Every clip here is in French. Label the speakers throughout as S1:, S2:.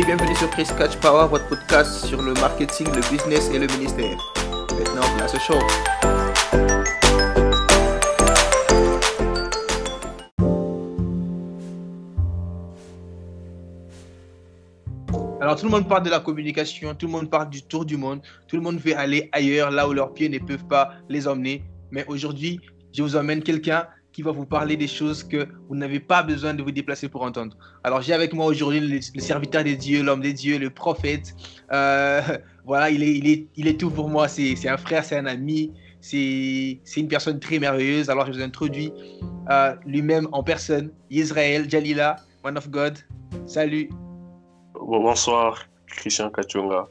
S1: Hey, bienvenue sur Chris Catch Power, votre podcast sur le marketing, le business et le ministère. Maintenant, place au show. Alors, tout le monde parle de la communication, tout le monde parle du tour du monde, tout le monde veut aller ailleurs, là où leurs pieds ne peuvent pas les emmener. Mais aujourd'hui, je vous emmène quelqu'un qui va vous parler des choses que vous n'avez pas besoin de vous déplacer pour entendre. Alors j'ai avec moi aujourd'hui le, serviteur des dieux, l'homme des dieux, le prophète. Euh, voilà, il est, il, est, il est tout pour moi. C'est un frère, c'est un ami, c'est une personne très merveilleuse. Alors je vous introduis euh, lui-même en personne, Israël Jalila, one of God. Salut.
S2: Bonsoir, Christian Kachunga.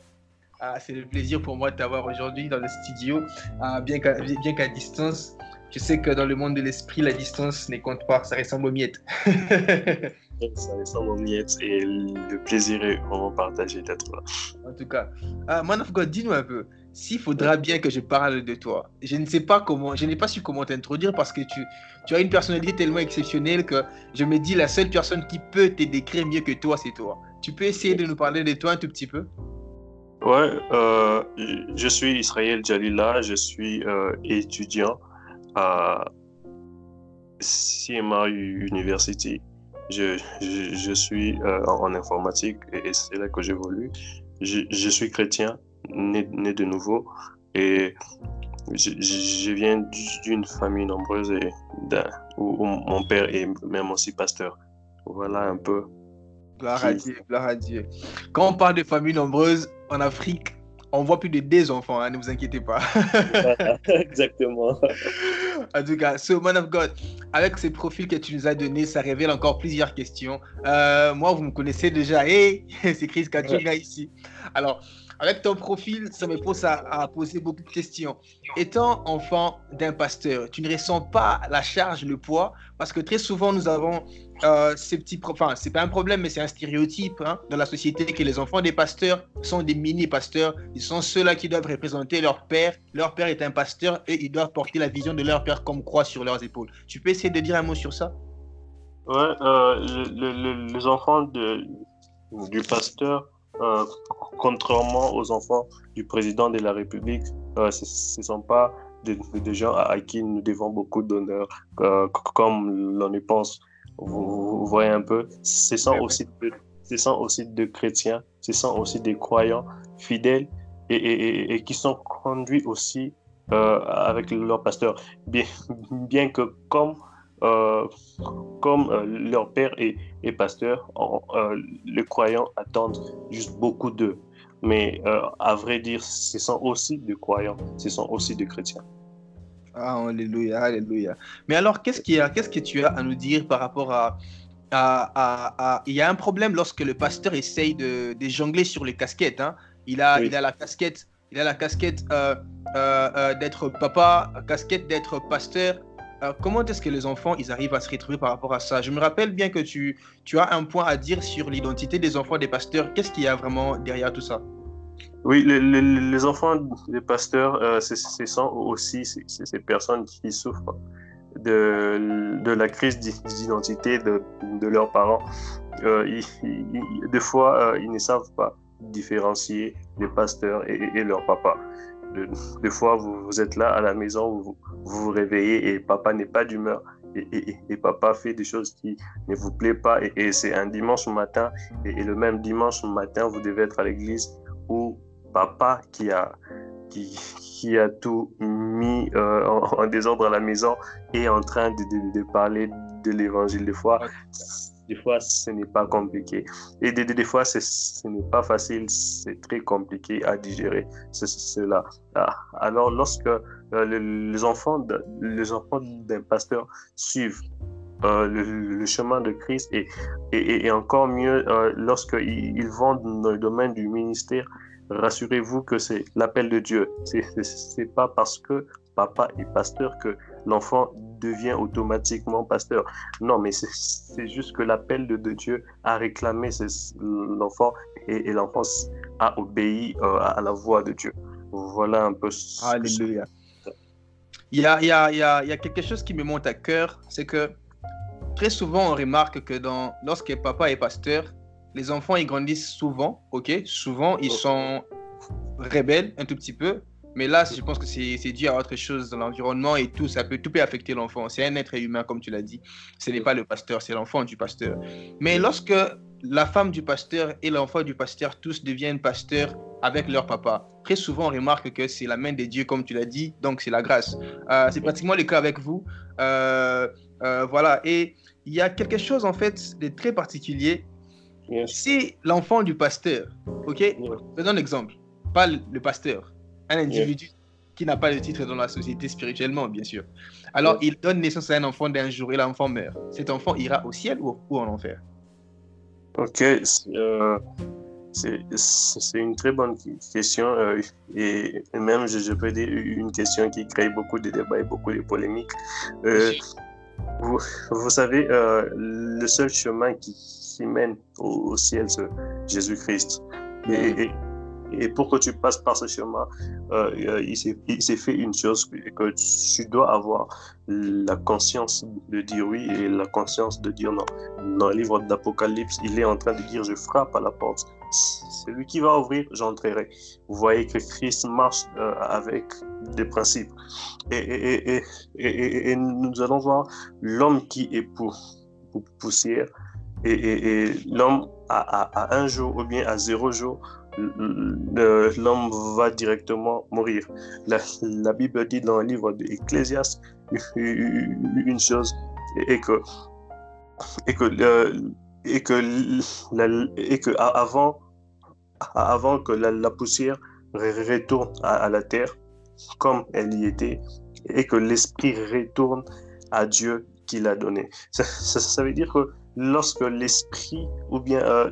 S1: Ah, c'est le plaisir pour moi de t'avoir aujourd'hui dans le studio, ah, bien qu'à distance je sais que dans le monde de l'esprit, la distance ne compte pas, ça ressemble aux miettes.
S2: ça ressemble aux miettes et le plaisir est vraiment partagé d'être là.
S1: En tout cas, uh, Man of God, dis-nous un peu, s'il faudra bien que je parle de toi, je ne sais pas comment, je n'ai pas su comment t'introduire parce que tu, tu as une personnalité tellement exceptionnelle que je me dis la seule personne qui peut te décrire mieux que toi, c'est toi. Tu peux essayer de nous parler de toi un tout petit peu?
S2: Ouais, euh, je suis Israël Jalila, je suis euh, étudiant à CMU University. Je, je, suis euh, en, informatique et, c'est là que j'évolue. Je, je, suis chrétien, né, né, de nouveau, et je, viens d'une famille nombreuse et où, mon père est même aussi pasteur. Voilà un peu.
S1: Gloire à Dieu, gloire à Dieu. Quand on parle de famille nombreuse en Afrique, on voit plus de deux enfants, hein, ne vous inquiétez pas.
S2: exactement.
S1: En tout cas, so Man of God, avec ces profils que tu nous as donnés, ça révèle encore plusieurs questions. Euh, moi, vous me connaissez déjà. Hey, c'est Chris Kachunga ici. Alors, avec ton profil, ça me pose à, poser beaucoup de questions. Étant enfant d'un pasteur, tu ne ressens pas la charge, le poids, parce que très souvent nous avons euh, c'est pas un problème, mais c'est un stéréotype hein, dans la société que les enfants des pasteurs sont des mini pasteurs. Ils sont ceux-là qui doivent représenter leur père. Leur père est un pasteur et ils doivent porter la vision de leur père comme croix sur leurs épaules. Tu peux essayer de dire un mot sur ça?
S2: Ouais, euh, les enfants du pasteur euh, contrairement aux enfants du président de la République, ce ne sont pas des, gens à, qui nous devons beaucoup d'honneur, comme l'on y pense. Vous, voyez un peu, ce sont, aussi de, ce sont aussi de chrétiens, ce sont aussi des croyants fidèles et, et, qui sont conduits aussi avec leur pasteur. Bien, bien que comme euh, comme euh, leur père est, pasteur, euh, les croyants attendent juste beaucoup d'eux. Mais à vrai dire, ce sont aussi des croyants, ce sont aussi des chrétiens.
S1: Ah, alléluia, alléluia. Mais alors, qu'est-ce, qu'il y a, qu'est-ce que tu as à nous dire par rapport à, à, Il y a un problème lorsque le pasteur essaye de, de jongler sur les casquettes. Hein. Il, a, il a la casquette, il a la casquette d'être papa, casquette d'être pasteur comment est-ce que les enfants ils arrivent à se retrouver par rapport à ça? Je me rappelle bien que tu, tu as un point à dire sur l'identité des enfants des pasteurs. Qu'est-ce qu'il y a vraiment derrière tout ça?
S2: Oui, les, enfants des pasteurs, euh, ce sont aussi ces personnes qui souffrent de, la crise d'identité de, leurs parents. Euh, des fois, euh, ils ne savent pas différencier les pasteurs et, et leur papa. Des fois, vous, êtes là à la maison, vous vous, réveillez et papa n'est pas d'humeur. Et, et, papa fait des choses qui ne vous plaisent pas. Et, c'est un dimanche matin. Et, le même dimanche matin, vous devez être à l'église où papa qui a, qui, qui a tout mis euh, en, désordre à la maison est en train de, de, de parler de l'évangile. Des fois, des fois, ce n'est pas compliqué. Et des, des, fois, ce n'est pas facile, c'est très compliqué à digérer cela. Ah, alors, lorsque euh, les enfants les enfants d'un pasteur suivent euh, le, chemin de Christ et, et, et encore mieux euh, lorsqu'ils ils vont dans le domaine du ministère, rassurez-vous que c'est l'appel de Dieu. C'est pas parce que papa est pasteur que l'enfant devient automatiquement pasteur. Non, mais c'est juste que l'appel de, Dieu a réclamé l'enfant et, l'enfant a obéi euh, à la voix de Dieu. Voilà un peu ce
S1: Alléluia. Il, y a, il, y a, il y a quelque chose qui me monte à cœur, c'est que très souvent on remarque que dans, lorsque papa est pasteur, les enfants, ils grandissent souvent, ok? Souvent, ils sont rebelles un tout petit peu. Mais là, je pense que c'est dû à autre chose dans l'environnement et tout. Ça peut, tout peut affecter l'enfant. C'est un être humain, comme tu l'as dit. Ce n'est pas le pasteur, c'est l'enfant du pasteur. Mais lorsque la femme du pasteur et l'enfant du pasteur tous deviennent pasteurs avec leur papa, très souvent on remarque que c'est la main de Dieu, comme tu l'as dit, donc c'est la grâce. Euh, c'est pratiquement le cas avec vous. Euh, euh, voilà. Et il y a quelque chose en fait de très particulier. Si l'enfant du pasteur, ok, faisons un exemple, pas le pasteur, un individu qui n'a pas de titre dans la société spirituellement, bien sûr. Alors, il donne naissance à un enfant d'un jour et l'enfant meurt. Cet enfant ira au ciel ou, en enfer?
S2: Ok, euh, c'est une très bonne question euh, et même, je, peux dire, une question qui crée beaucoup de débats et beaucoup de polémiques. Euh, vous, vous, savez, le seul chemin qui, mène au, ciel, c'est Jésus-Christ. Et, et pour que tu passes par ce chemin, euh, euh il s'est fait une chose que tu dois avoir la conscience de dire oui et la conscience de dire non. Dans le livre d'Apocalypse, il est en train de dire je frappe à la porte. Celui qui va ouvrir, j'entrerai. Vous voyez que Christ marche euh, avec des principes. Et, nous allons voir l'homme qui est pour, pour poussière et, l'homme à, un jour ou bien à zéro jour l'homme va directement mourir. La, Bible dit dans le livre d'Ecclésiaste une chose et que et que et que, et que avant avant que la, poussière retourne à, la terre comme elle y était et que l'esprit retourne à Dieu qui l'a donné. Ça, ça, veut dire que lorsque l'esprit ou bien euh,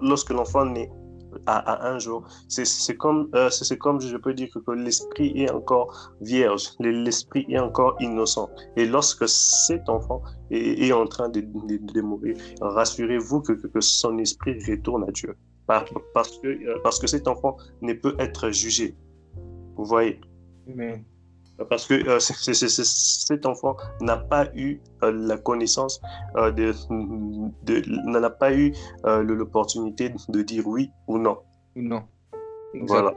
S2: lorsque l'enfant naît à, un jour. C'est comme, euh, comme, je peux dire, que, l'esprit est encore vierge, l'esprit est encore innocent. Et lorsque cet enfant est, en train de, mourir, rassurez-vous que, que, son esprit retourne à Dieu. Parce que, euh, parce que cet enfant ne peut être jugé. Vous voyez?
S1: Mais
S2: parce que euh, cet enfant n'a pas eu euh, la connaissance euh, de, n'a pas eu l'opportunité de dire oui ou non.
S1: Non.
S2: Voilà.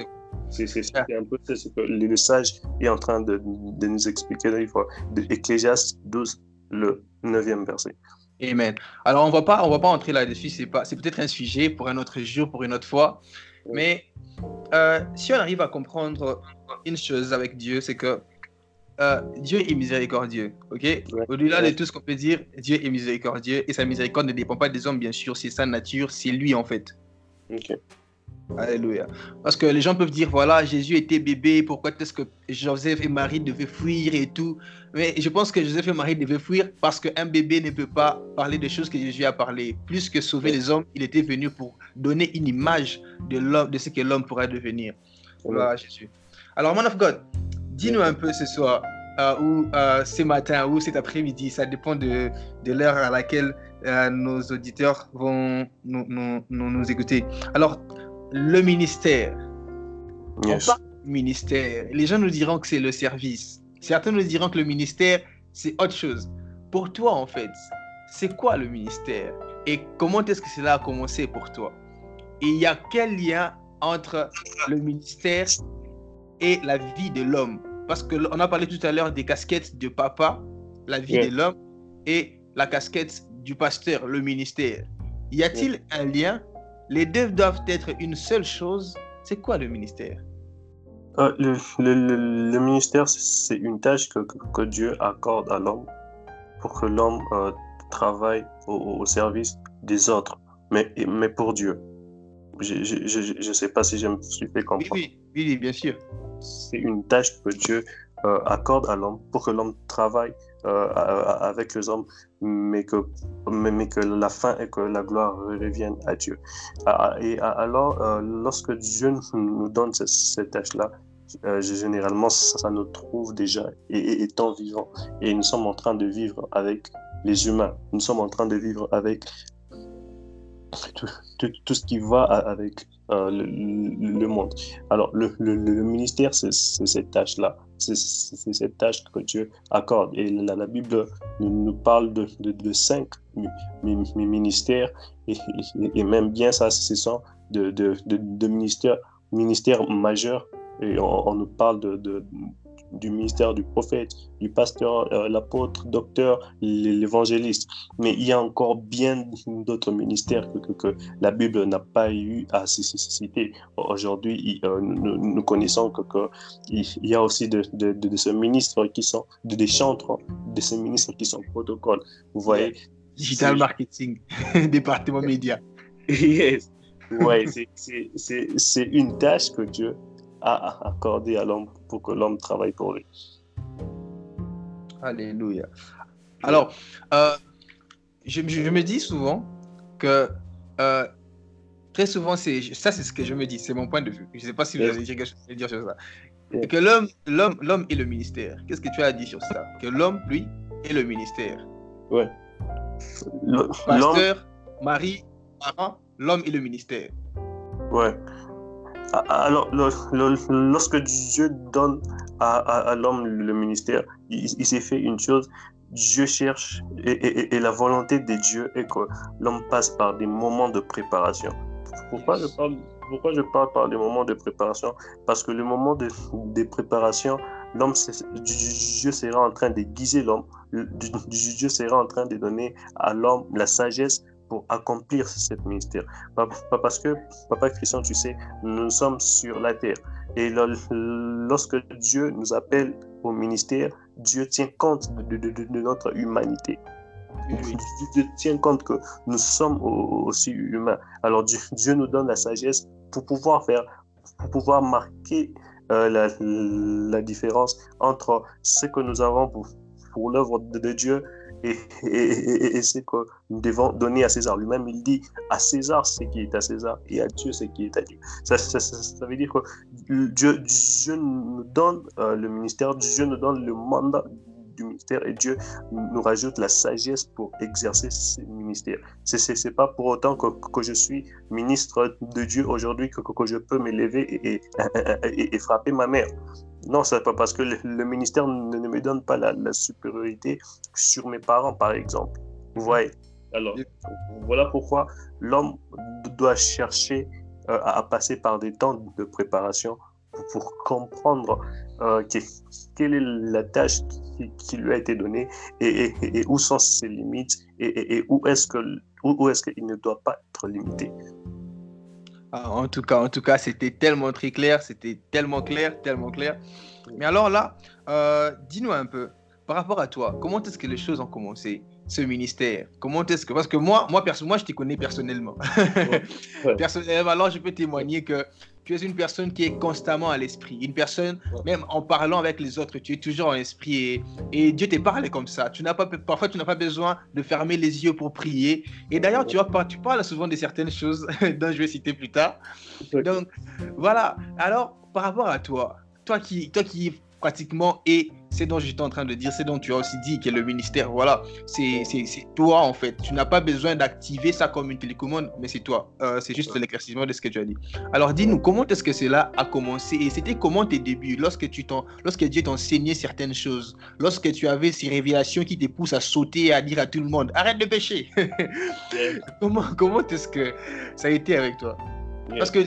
S2: C'est un peu ce que le sage est en train de, de nous expliquer dans Ecclésiaste 12, le 9e verset.
S1: Amen. Alors, on ne va pas, on va pas entrer là-dessus. C'est peut-être un sujet pour un autre jour, pour une autre fois. Mais si on arrive à comprendre une chose avec Dieu, c'est que euh, Dieu est miséricordieux, ok? Au-delà de tout ce qu'on peut dire, Dieu est miséricordieux et sa miséricorde ne dépend pas des hommes, bien sûr, c'est sa nature, c'est lui en fait.
S2: Ok.
S1: Alléluia. Parce que les gens peuvent dire, voilà, Jésus était bébé, pourquoi est-ce que Joseph et Marie devaient fuir et tout? Mais je pense que Joseph et Marie devaient fuir parce qu'un bébé ne peut pas parler des choses que Jésus a parlé. Plus que sauver les hommes, il était venu pour donner une image de l'homme, de ce que l'homme pourrait devenir. Voilà, Jésus. Alors, man of God, Dis-nous un peu ce soir, euh, ou euh, ce matin, ou cet après-midi, ça dépend de, de l'heure à laquelle euh, nos auditeurs vont nous, nous, nous, écouter. Alors, le ministère.
S2: Yes.
S1: ministère. Les gens nous diront que c'est le service. Certains nous diront que le ministère, c'est autre chose. Pour toi, en fait, c'est quoi le ministère? Et comment est-ce que cela a commencé pour toi? Et il y a quel lien entre le ministère et la vie de l'homme? Parce qu'on a parlé tout à l'heure des casquettes de papa, la vie de l'homme, et la casquette du pasteur, le ministère. Y a-t-il un lien? Les deux doivent être une seule chose. C'est quoi le ministère?
S2: Euh, le, le, ministère, c'est une tâche que, que, Dieu accorde à l'homme pour que l'homme euh, travaille au, service des autres, mais, mais pour Dieu. Je ne sais pas si je me suis fait comprendre.
S1: Oui, oui, oui bien sûr
S2: c'est une tâche que Dieu euh, accorde à l'homme pour que l'homme travaille euh, avec les hommes, mais que, la fin et que la gloire reviennent à Dieu. Ah, et alors, euh, lorsque Dieu nous donne cette, tâche-là, généralement, ça, nous trouve déjà étant vivants. Et nous sommes en train de vivre avec les humains. Nous sommes en train de vivre avec tout, ce qui va avec euh, le, monde. Alors, le, ministère, c'est cette tâche-là. c'est cette tâche que Dieu accorde. Et la, Bible nous, parle de, cinq ministères, et, même bien ça, ce sont de, ministères, ministères majeurs. Et on nous parle de, du ministère du prophète, du pasteur, euh, l'apôtre, docteur, l'évangéliste. Mais il y a encore bien d'autres ministères que, que, la Bible n'a pas eu à citer. Aujourd'hui, euh, nous, connaissons que, il y a aussi de, de, de, ces ministres qui sont des chantres, de ces ministres qui sont protocole. Vous voyez
S1: Digital marketing, département média.
S2: yes. Ouais, c'est une tâche que Dieu a accordé à l'homme pour que l'homme travaille pour lui.
S1: Alléluia. Alors, euh, je, me dis souvent que euh, très souvent, c'est ça, c'est ce que je me dis, c'est mon point de vue. Je ne sais pas si vous avez quelque chose à dire sur ça. Que l'homme, l'homme, l'homme est le ministère. Qu'est-ce que tu as dit sur ça? Que l'homme, lui, est le ministère.
S2: Ouais.
S1: Pasteur, mari, parent, l'homme est le ministère.
S2: Ouais. Alors, lorsque Dieu donne à, l'homme le ministère, il, s'est fait une chose. Dieu cherche et, la volonté de Dieu est que l'homme passe par des moments de préparation. Pourquoi je parle, pourquoi je parle par des moments de préparation? Parce que le moment de, de préparation, l'homme, Dieu sera en train de guiser l'homme. Dieu sera en train de donner à l'homme la sagesse pour accomplir ce ministère. Parce que, Papa Christian, tu sais, nous sommes sur la terre. Et lorsque Dieu nous appelle au ministère, Dieu tient compte de, notre humanité. Dieu tient compte que nous sommes aussi humains. Alors Dieu, Dieu, nous donne la sagesse pour pouvoir faire, pour pouvoir marquer euh, la, la, différence entre ce que nous avons pour, pour l'œuvre de Dieu et, c'est que nous devons donner à César. Lui-même, il dit à César ce qui est à César et à Dieu ce qui est à Dieu. Ça, ça, veut dire que Dieu, Dieu nous donne euh, le ministère, Dieu nous donne le mandat du ministère et Dieu nous rajoute la sagesse pour exercer ce ministère. Ce n'est pas pour autant que, je suis ministre de Dieu aujourd'hui que, je peux m'élever et, frapper ma mère. Non, c'est pas parce que le, ministère ne, me donne pas la, supériorité sur mes parents, par exemple. Vous voyez? Alors, voilà pourquoi l'homme doit chercher euh, à passer par des temps de préparation pour, comprendre euh, quelle est la tâche qui, lui a été donnée et, où sont ses limites et, où est-ce que où est-ce qu'il ne doit pas être limité.
S1: Ah, en tout cas, en tout cas, c'était tellement très clair, c'était tellement clair, tellement clair. Mais alors là, euh, dis-nous un peu, par rapport à toi, comment est-ce que les choses ont commencé, ce ministère Comment est-ce que, parce que moi, moi, perso, moi, je te connais personnellement. personnellement, alors je peux témoigner que tu es une personne qui est constamment à l'esprit. Une personne, même en parlant avec les autres, tu es toujours en esprit et, Dieu te parle comme ça. Tu n'as pas, parfois, tu n'as pas besoin de fermer les yeux pour prier. Et d'ailleurs, tu, tu parles souvent de certaines choses dont je vais citer plus tard. Donc, voilà. Alors, par rapport à toi, toi qui, toi qui pratiquement et c'est dont j'étais en train de dire, c'est dont tu as aussi dit que le ministère, voilà, c'est toi en fait. Tu n'as pas besoin d'activer ça comme une télécommande, mais c'est toi. Euh, c'est juste l'éclaircissement de ce que tu as dit. Alors dis-nous, comment est-ce que cela a commencé? Et c'était comment tes débuts lorsque, tu lorsque Dieu t'enseignait certaines choses, lorsque tu avais ces révélations qui te poussent à sauter et à dire à tout le monde, arrête de pécher. comment comment est-ce que ça a été avec toi? Parce que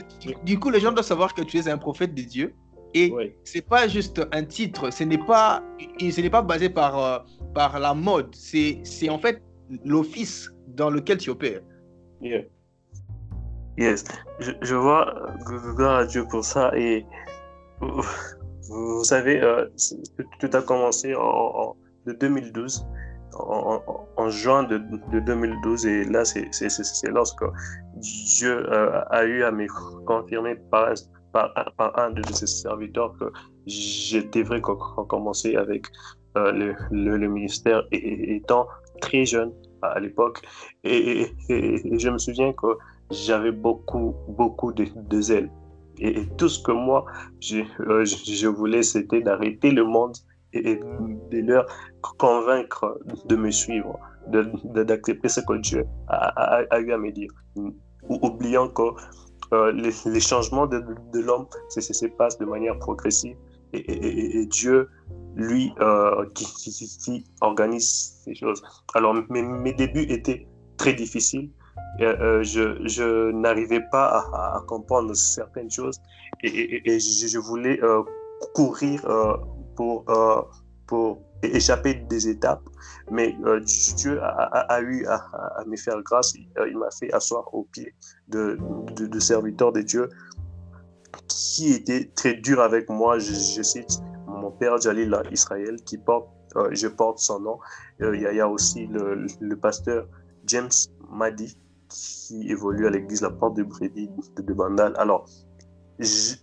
S1: du coup, les gens doivent savoir que tu es un prophète de Dieu et c'est pas juste un titre, ce n'est pas, ce n'est pas basé par, euh, par la mode, c'est, c'est en fait l'office dans lequel tu opères.
S2: Yes, je, je vois, gloire à Dieu pour ça. Et vous, savez, euh, tout a commencé en, de 2012, en, juin de, de, 2012. Et là, c'est, c'est, c'est lorsque Dieu euh, a eu à me confirmer par, un de ses serviteurs que vrai qu'on commençait avec euh, le, le, ministère étant très jeune à l'époque. Et, je me souviens que j'avais beaucoup, beaucoup de, zèle. Et, tout ce que moi, je, euh, je voulais, c'était d'arrêter le monde et, de leur convaincre de me suivre, d'accepter ce que Dieu a, a, eu à me dire. Oubliant que euh, les, changements de, de l'homme se, passent de manière progressive et, Dieu, lui, euh, qui, organise ces choses. Alors, mes, mes débuts étaient très difficiles. Euh, je, je n'arrivais pas à, comprendre certaines choses et, je, voulais courir pour, pour échapper des étapes. Mais Dieu a, eu à, me faire grâce. Il, m'a fait asseoir au pied de, de, de serviteurs de Dieu qui était très dur avec moi. Je, cite mon père Jalil Israël, qui porte, euh, je porte son nom. Euh, il y, a aussi le, pasteur James Madi, qui évolue à l'église La Porte de Brédy de, Bandal. Alors,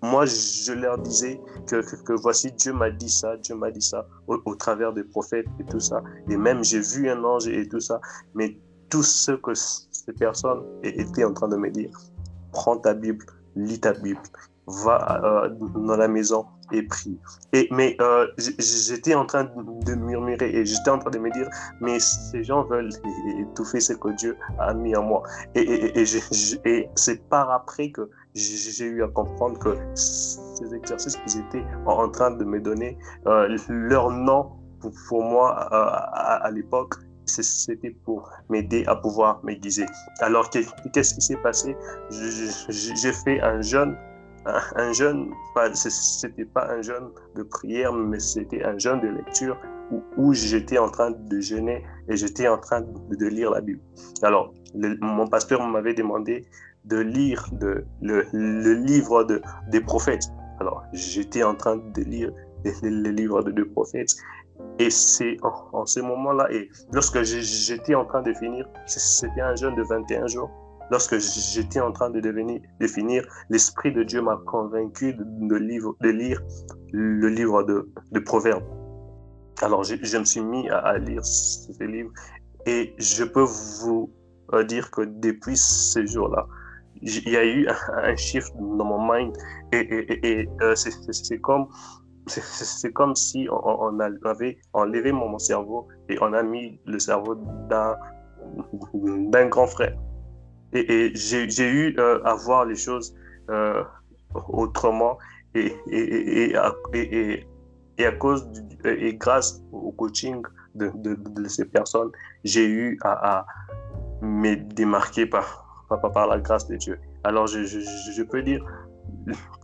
S2: moi, je leur disais que, que, voici, Dieu m'a dit ça, Dieu m'a dit ça, au, travers des prophètes et tout ça. Et même, j'ai vu un ange et tout ça. Mais tout ce que ces personnes étaient en train de me dire, prends ta Bible, lis ta Bible, va euh, dans la maison et prie. Et, mais euh, j'étais en train de murmurer et j'étais en train de me dire, mais ces gens veulent étouffer ce que Dieu a mis en moi. Et, et, et c'est par après que j'ai eu à comprendre que ces exercices qu'ils étaient en train de me donner, euh, leur nom pour, moi à, l'époque, c'était pour m'aider à pouvoir m'aiguiser. Alors, qu'est-ce qui s'est passé? J'ai fait un jeûne un jeûne, c'était pas un jeûne de prière, mais c'était un jeûne de lecture où, j'étais en train de jeûner et j'étais en train de, lire la Bible. Alors, mon pasteur m'avait demandé de lire le, livre de, des prophètes. Alors, j'étais en train de lire le, livre de deux prophètes. Et c'est en, en, ce moment-là, et lorsque j'étais en train de finir, c'était un jeûne de 21 jours, Lorsque j'étais en train de devenir, de finir, l'Esprit de Dieu m'a convaincu de, lire le livre de, de Proverbes. Alors, je, me suis mis à, lire ce livre et je peux vous euh, dire que depuis ce jour-là, il y a eu un, shift dans mon mind et euh, c'est comme c'est comme si on, avait enlevé mon, cerveau et on a mis le cerveau d'un grand frère. Et, j'ai eu euh, à voir les choses euh, autrement et, et, et, à cause et grâce au coaching de, de, ces personnes, j'ai eu à, à, me démarquer par, par, par, la grâce de Dieu. Alors je, je peux dire,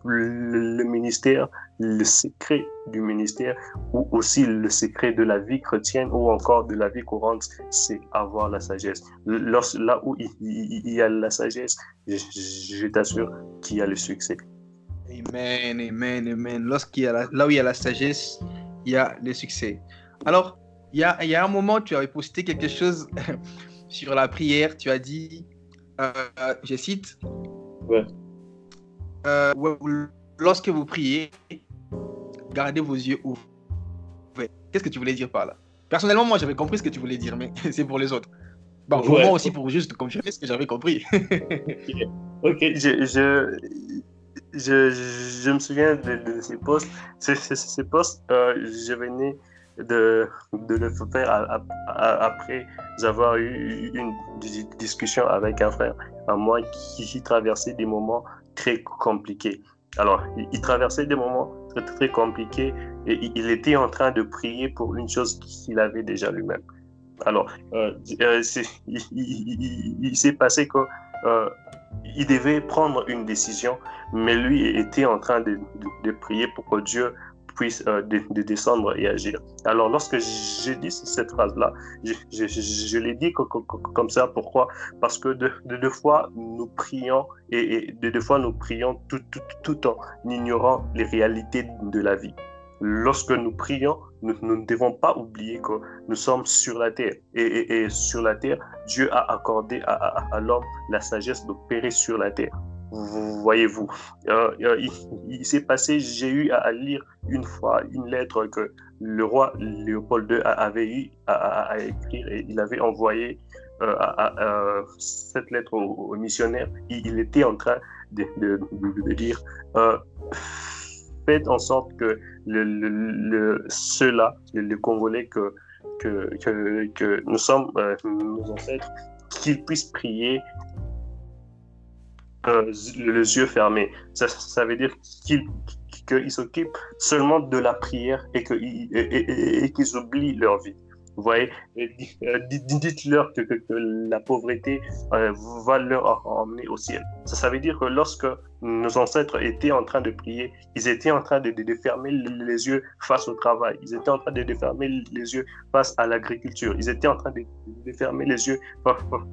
S2: le, ministère, le secret du ministère ou aussi le secret de la vie chrétienne ou encore de la vie courante, c'est avoir la sagesse. là où il, y a la sagesse, je, t'assure qu'il y a le succès.
S1: Amen, amen, amen. Lorsqu'il y a là où il y a la sagesse, il y a le succès. Alors, il y a, il y a un moment, tu avais posté quelque chose sur la prière. Tu as dit, euh, je cite,
S2: ouais.
S1: Euh, lorsque vous priez, gardez vos yeux ouverts. Qu'est-ce que tu voulais dire par là? Personnellement, moi, j'avais compris ce que tu voulais dire, mais c'est pour les autres. Bon, pour moi aussi, pour juste confirmer ce que j'avais compris.
S2: ok, je, je, je, je, me souviens de, ces postes. Ces, ces, postes, euh, je venais de, de le faire après avoir eu une discussion avec un frère à moi qui traversait des moments très compliqué. Alors, il, traversait des moments très, très compliqués et il était en train de prier pour une chose qu'il avait déjà lui-même. Alors, euh, euh, il, s'est passé que euh, il devait prendre une décision, mais lui était en train de, de prier pour que Dieu puisse euh, de, descendre et agir. Alors, lorsque j'ai dit cette phrase-là, je, l'ai dit comme ça. Pourquoi? Parce que de, deux fois, nous prions et, de deux fois, nous prions tout, tout, tout en ignorant les réalités de la vie. Lorsque nous prions, nous, ne devons pas oublier que nous sommes sur la terre. Et, et, sur la terre, Dieu a accordé à, à, à l'homme la sagesse d'opérer sur la terre voyez-vous. Euh, euh, il, s'est passé, j'ai eu à, lire une fois une lettre que le roi Léopold II avait eu à, écrire et il avait envoyé euh, cette lettre au, missionnaire. Il, était en train de, de, dire faites en sorte que le, le, ceux-là, les Congolais que, que, que nous sommes, nos ancêtres, qu'ils puissent prier les yeux fermés. Ça, ça veut dire qu'ils qu'ils s'occupent seulement de la prière et qu'ils oublient leur vie. Vous voyez, euh, dites-leur que, la pauvreté euh, va leur emmener au ciel. Ça, ça veut dire que lorsque nos ancêtres étaient en train de prier, ils étaient en train de, fermer les yeux face au travail, ils étaient en train de, fermer les yeux face à l'agriculture, ils étaient en train de, fermer les yeux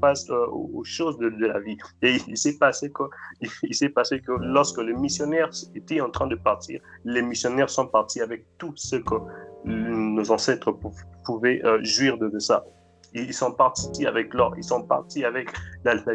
S2: face euh, aux choses de, la vie. Et il s'est passé que, il s'est passé que lorsque les missionnaires étaient en train de partir, les missionnaires sont partis avec tout ce que nos ancêtres pouvaient euh, jouir de, ça. Ils sont partis avec l'or, ils sont partis avec la, la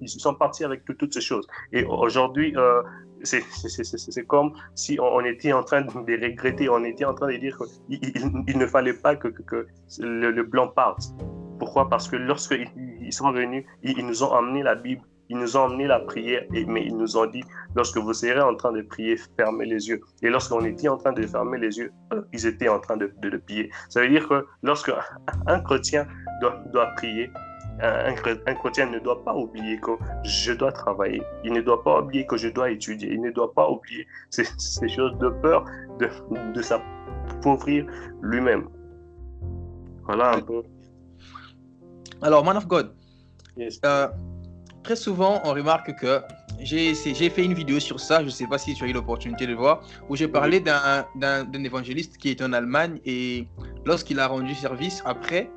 S2: ils sont partis avec toutes ces choses. Et aujourd'hui, euh, c'est comme si on, était en train de regretter, on était en train de dire qu'il il, ne fallait pas que, que, le, blanc parte. Pourquoi? Parce que lorsqu'ils ils sont venus, ils, nous ont amené la Bible, ils nous ont amené la prière, et, mais ils nous ont dit, lorsque vous serez en train de prier, fermez les yeux. Et lorsqu'on était en train de fermer les yeux, ils étaient en train de, de, prier. Ça veut dire que lorsque un chrétien doit, doit prier, un, un, chrétien ne doit pas oublier que je dois travailler. Il ne doit pas oublier que je dois étudier. Il ne doit pas oublier ces, ces choses de peur de, de s'appauvrir lui-même. Voilà un peu.
S1: Alors, man of God, euh, très souvent, on remarque que j'ai fait une vidéo sur ça, je ne sais pas si tu as eu l'opportunité de voir, où j'ai parlé d'un évangéliste qui est en Allemagne et lorsqu'il a rendu service, après,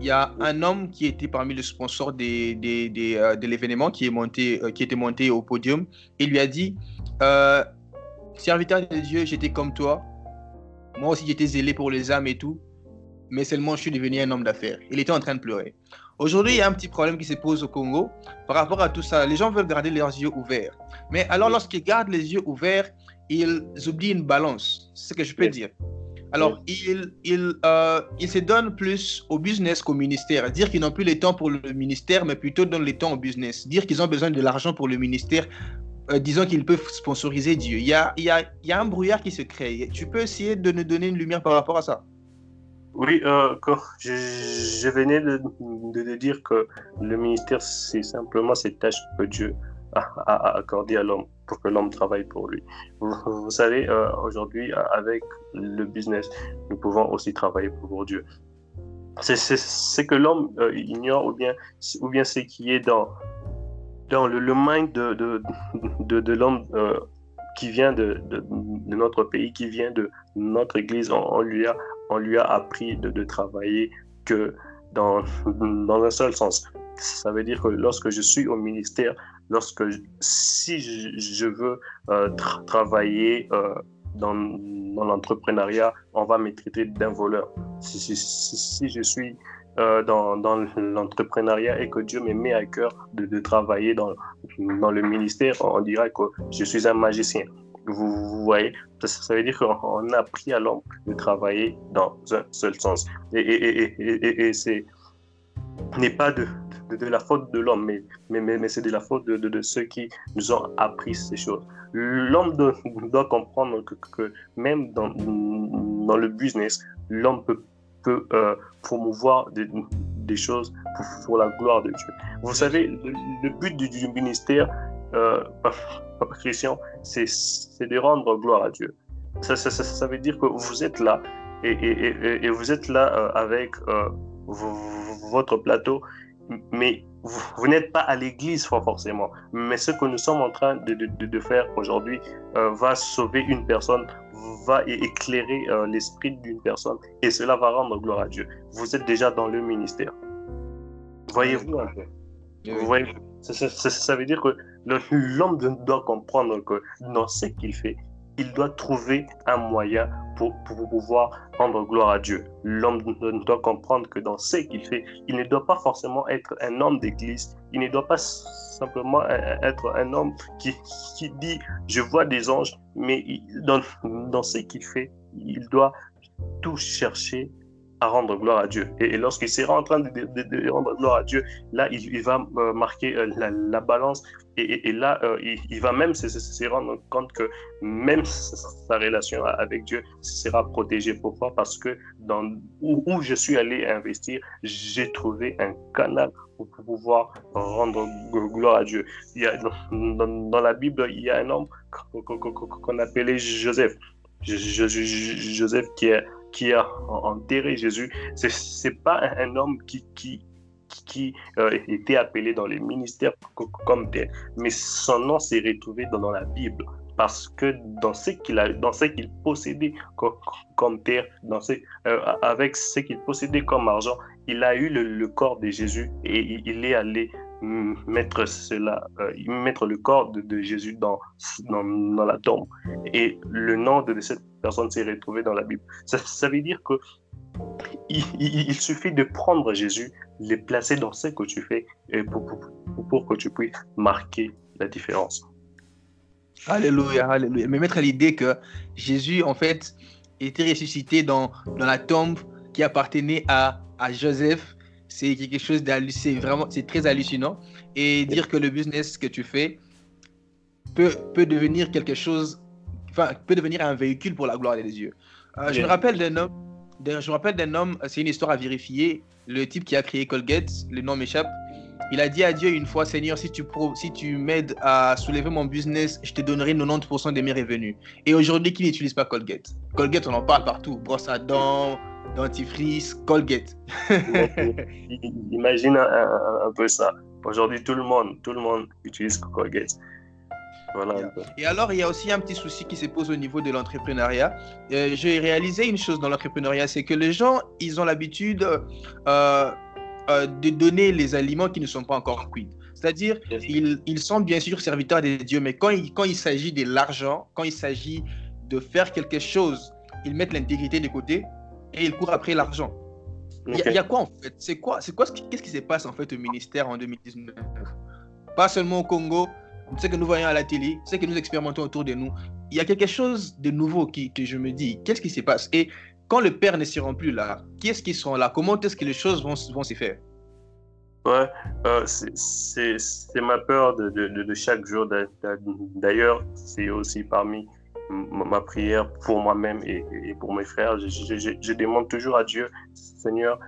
S1: il y a un homme qui était parmi les sponsors des, des, des, euh, de l'événement qui, est monté, euh, qui était monté au podium. Il lui a dit euh, Serviteur de Dieu, j'étais comme toi. Moi aussi, j'étais zélé pour les âmes et tout. Mais seulement, je suis devenu un homme d'affaires. Il était en train de pleurer. Aujourd'hui, il y a un petit problème qui se pose au Congo par rapport à tout ça. Les gens veulent garder leurs yeux ouverts. Mais alors, lorsqu'ils gardent les yeux ouverts, ils oublient une balance. C'est ce que je peux dire. Alors, ils, ils, euh, ils, se donnent plus au business qu'au ministère. Dire qu'ils n'ont plus le temps pour le ministère, mais plutôt donnent le temps au business. Dire qu'ils ont besoin de l'argent pour le ministère, euh, disons qu'ils peuvent sponsoriser Dieu. Il y, a, il, y a, il y a un brouillard qui se crée. Tu peux essayer de nous donner une lumière par rapport à ça?
S2: Oui, euh, je, venais de, dire que le ministère, c'est simplement cette tâche que Dieu a, a accordée à l'homme pour que l'homme travaille pour lui. Vous, savez, euh, aujourd'hui, avec le business, nous pouvons aussi travailler pour Dieu. C'est que l'homme euh, ignore ou bien, ou bien ce qui est dans, dans le, le mind de, de, l'homme qui vient de, de, notre pays, qui vient de notre église. On, lui, a, on lui a appris de, travailler que dans, dans un seul sens. Ça veut dire que lorsque je suis au ministère, lorsque si je, veux euh, travailler euh, dans, dans l'entrepreneuriat, on va me traiter d'un voleur. Si, je suis euh, dans, dans l'entrepreneuriat et que Dieu me met à cœur de, de, travailler dans, dans le ministère, on dirait que je suis un magicien. Vous, voyez, ça, veut dire qu'on a appris à l'homme de travailler dans un seul sens. Et, et, et, et, c'est n'est pas de, de, la faute de l'homme, mais, mais, mais, c'est de la faute de, de, ceux qui nous ont appris ces choses. L'homme doit comprendre que, que, même dans, dans le business, l'homme peut, peut euh, promouvoir des, des choses pour, la gloire de Dieu. Vous savez, le, but du, ministère, euh, Christian, c'est de rendre gloire à Dieu. Ça, ça, ça, veut dire que vous êtes là et, et, et, vous êtes là euh, avec euh, votre plateau mais vous, n'êtes pas à l'église forcément. Mais ce que nous sommes en train de, de, de faire aujourd'hui euh, va sauver une personne, va éclairer l'esprit d'une personne et cela va rendre gloire à Dieu. Vous êtes déjà dans le ministère. Voyez-vous? Un peu voyez ça, veut dire que l'homme doit comprendre que dans ce qu'il fait, il doit trouver un moyen pour, pouvoir rendre gloire à Dieu. L'homme doit comprendre que dans ce qu'il fait, il ne doit pas forcément être un homme d'église, il ne doit pas simplement être un homme qui, dit je vois des anges, mais dans ce qu'il fait, il doit tout chercher à rendre gloire à Dieu. Et, lorsqu'il sera en train de, rendre gloire à Dieu, là, il, va euh, marquer euh, la, balance et, là, euh, il, va même se, rendre compte que même sa relation avec Dieu sera protégée. Pourquoi? Parce que dans, où, je suis allé investir, j'ai trouvé un canal pour pouvoir rendre gloire à Dieu. Il y a, dans, dans, la Bible, il y a un homme qu'on appelait Joseph. Joseph qui a, qui a enterré Jésus, c'est pas un homme qui, qui, qui euh, était appelé dans les ministères comme tel, mais son nom s'est retrouvé dans, la Bible. Parce que dans ce qu'il a, ce possédait comme, terre, dans ce, euh, avec ce qu'il possédait comme argent, il a eu le, corps de Jésus et il, est allé mettre cela, euh, mettre le corps de, Jésus dans, dans, la tombe. Et le nom de cette personne s'est retrouvé dans la Bible. Ça, veut dire que il, suffit de prendre Jésus, les placer dans ce que tu fais pour, que tu puisses marquer la différence.
S1: Alléluia, alléluia. Mais mettre à l'idée que Jésus, en fait, était ressuscité dans, dans la tombe qui appartenait à, à Joseph, c'est quelque chose d'hallucinant, vraiment, c'est très hallucinant. Et dire que le business que tu fais peut, peut devenir quelque chose, enfin, peut devenir un véhicule pour la gloire des dieux. Euh, je me rappelle d'un homme je me rappelle d'un homme, c'est une histoire à vérifier. Le type qui a créé Colgate, le nom m'échappe. Il a dit à Dieu une fois, Seigneur, si tu, si tu m'aides à soulever mon business, je te donnerai 90% de mes revenus. Et aujourd'hui, qui n'utilise pas Colgate? Colgate, on en parle partout. Brosse à dents, dentifrice, Colgate.
S2: Imagine un, peu ça. Aujourd'hui, tout le monde, tout le monde utilise Colgate.
S1: Et alors, il y a aussi un petit souci qui se pose au niveau de l'entrepreneuriat. Euh, J'ai réalisé une chose dans l'entrepreneuriat, c'est que les gens, ils ont l'habitude euh, euh, de donner les aliments qui ne sont pas encore cuits. C'est-à-dire, ils, ils, sont bien sûr serviteurs des dieux, mais quand il, quand il s'agit de l'argent, quand il s'agit de faire quelque chose, ils mettent l'intégrité de côté et ils courent après l'argent. Il y, a quoi en fait? C'est quoi, c'est quoi, qu'est-ce qui se passe en fait au ministère en 2019 Pas seulement au Congo, ce que nous voyons à la télé, ce que nous expérimentons autour de nous, il y a quelque chose de nouveau qui, que je me dis, qu'est-ce qui se passe? Et quand le Père ne sera plus là, qui est-ce qui seront là? Comment est-ce que les choses vont, vont se faire?
S2: Ouais, euh, c'est ma peur de, chaque jour. D'ailleurs, c'est aussi parmi ma prière pour moi-même et, pour mes frères. Je, demande toujours à Dieu, Seigneur,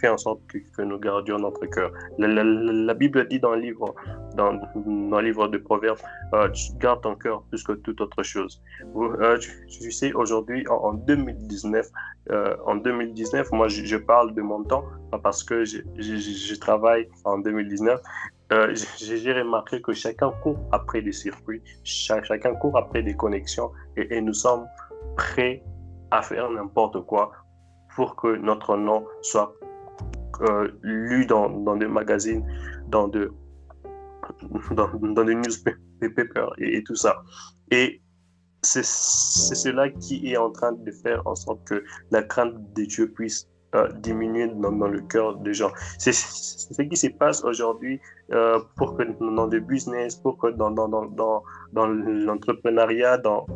S2: fais en sorte que, nous gardions notre cœur. La, Bible dit dans le livre, dans, dans le livre de Proverbes, euh, tu ton cœur plus que toute autre chose. Euh, tu, sais, aujourd'hui, en, 2019, euh, en 2019, moi, je, parle de mon temps parce que je, travaille en 2019 euh, j'ai remarqué que chacun court après des circuits, chacun court après des connexions et, nous sommes prêts à faire n'importe quoi pour que notre nom soit euh, lu dans, dans, des magazines, dans, de, dans, dans des newspapers et, et tout ça. Et c'est cela qui est en train de faire en sorte que la crainte de Dieu puisse euh, diminuer dans, dans, le cœur des gens. C'est ce qui se passe aujourd'hui euh, pour que dans le business, pour que dans, dans, dans, dans l'entrepreneuriat, dans,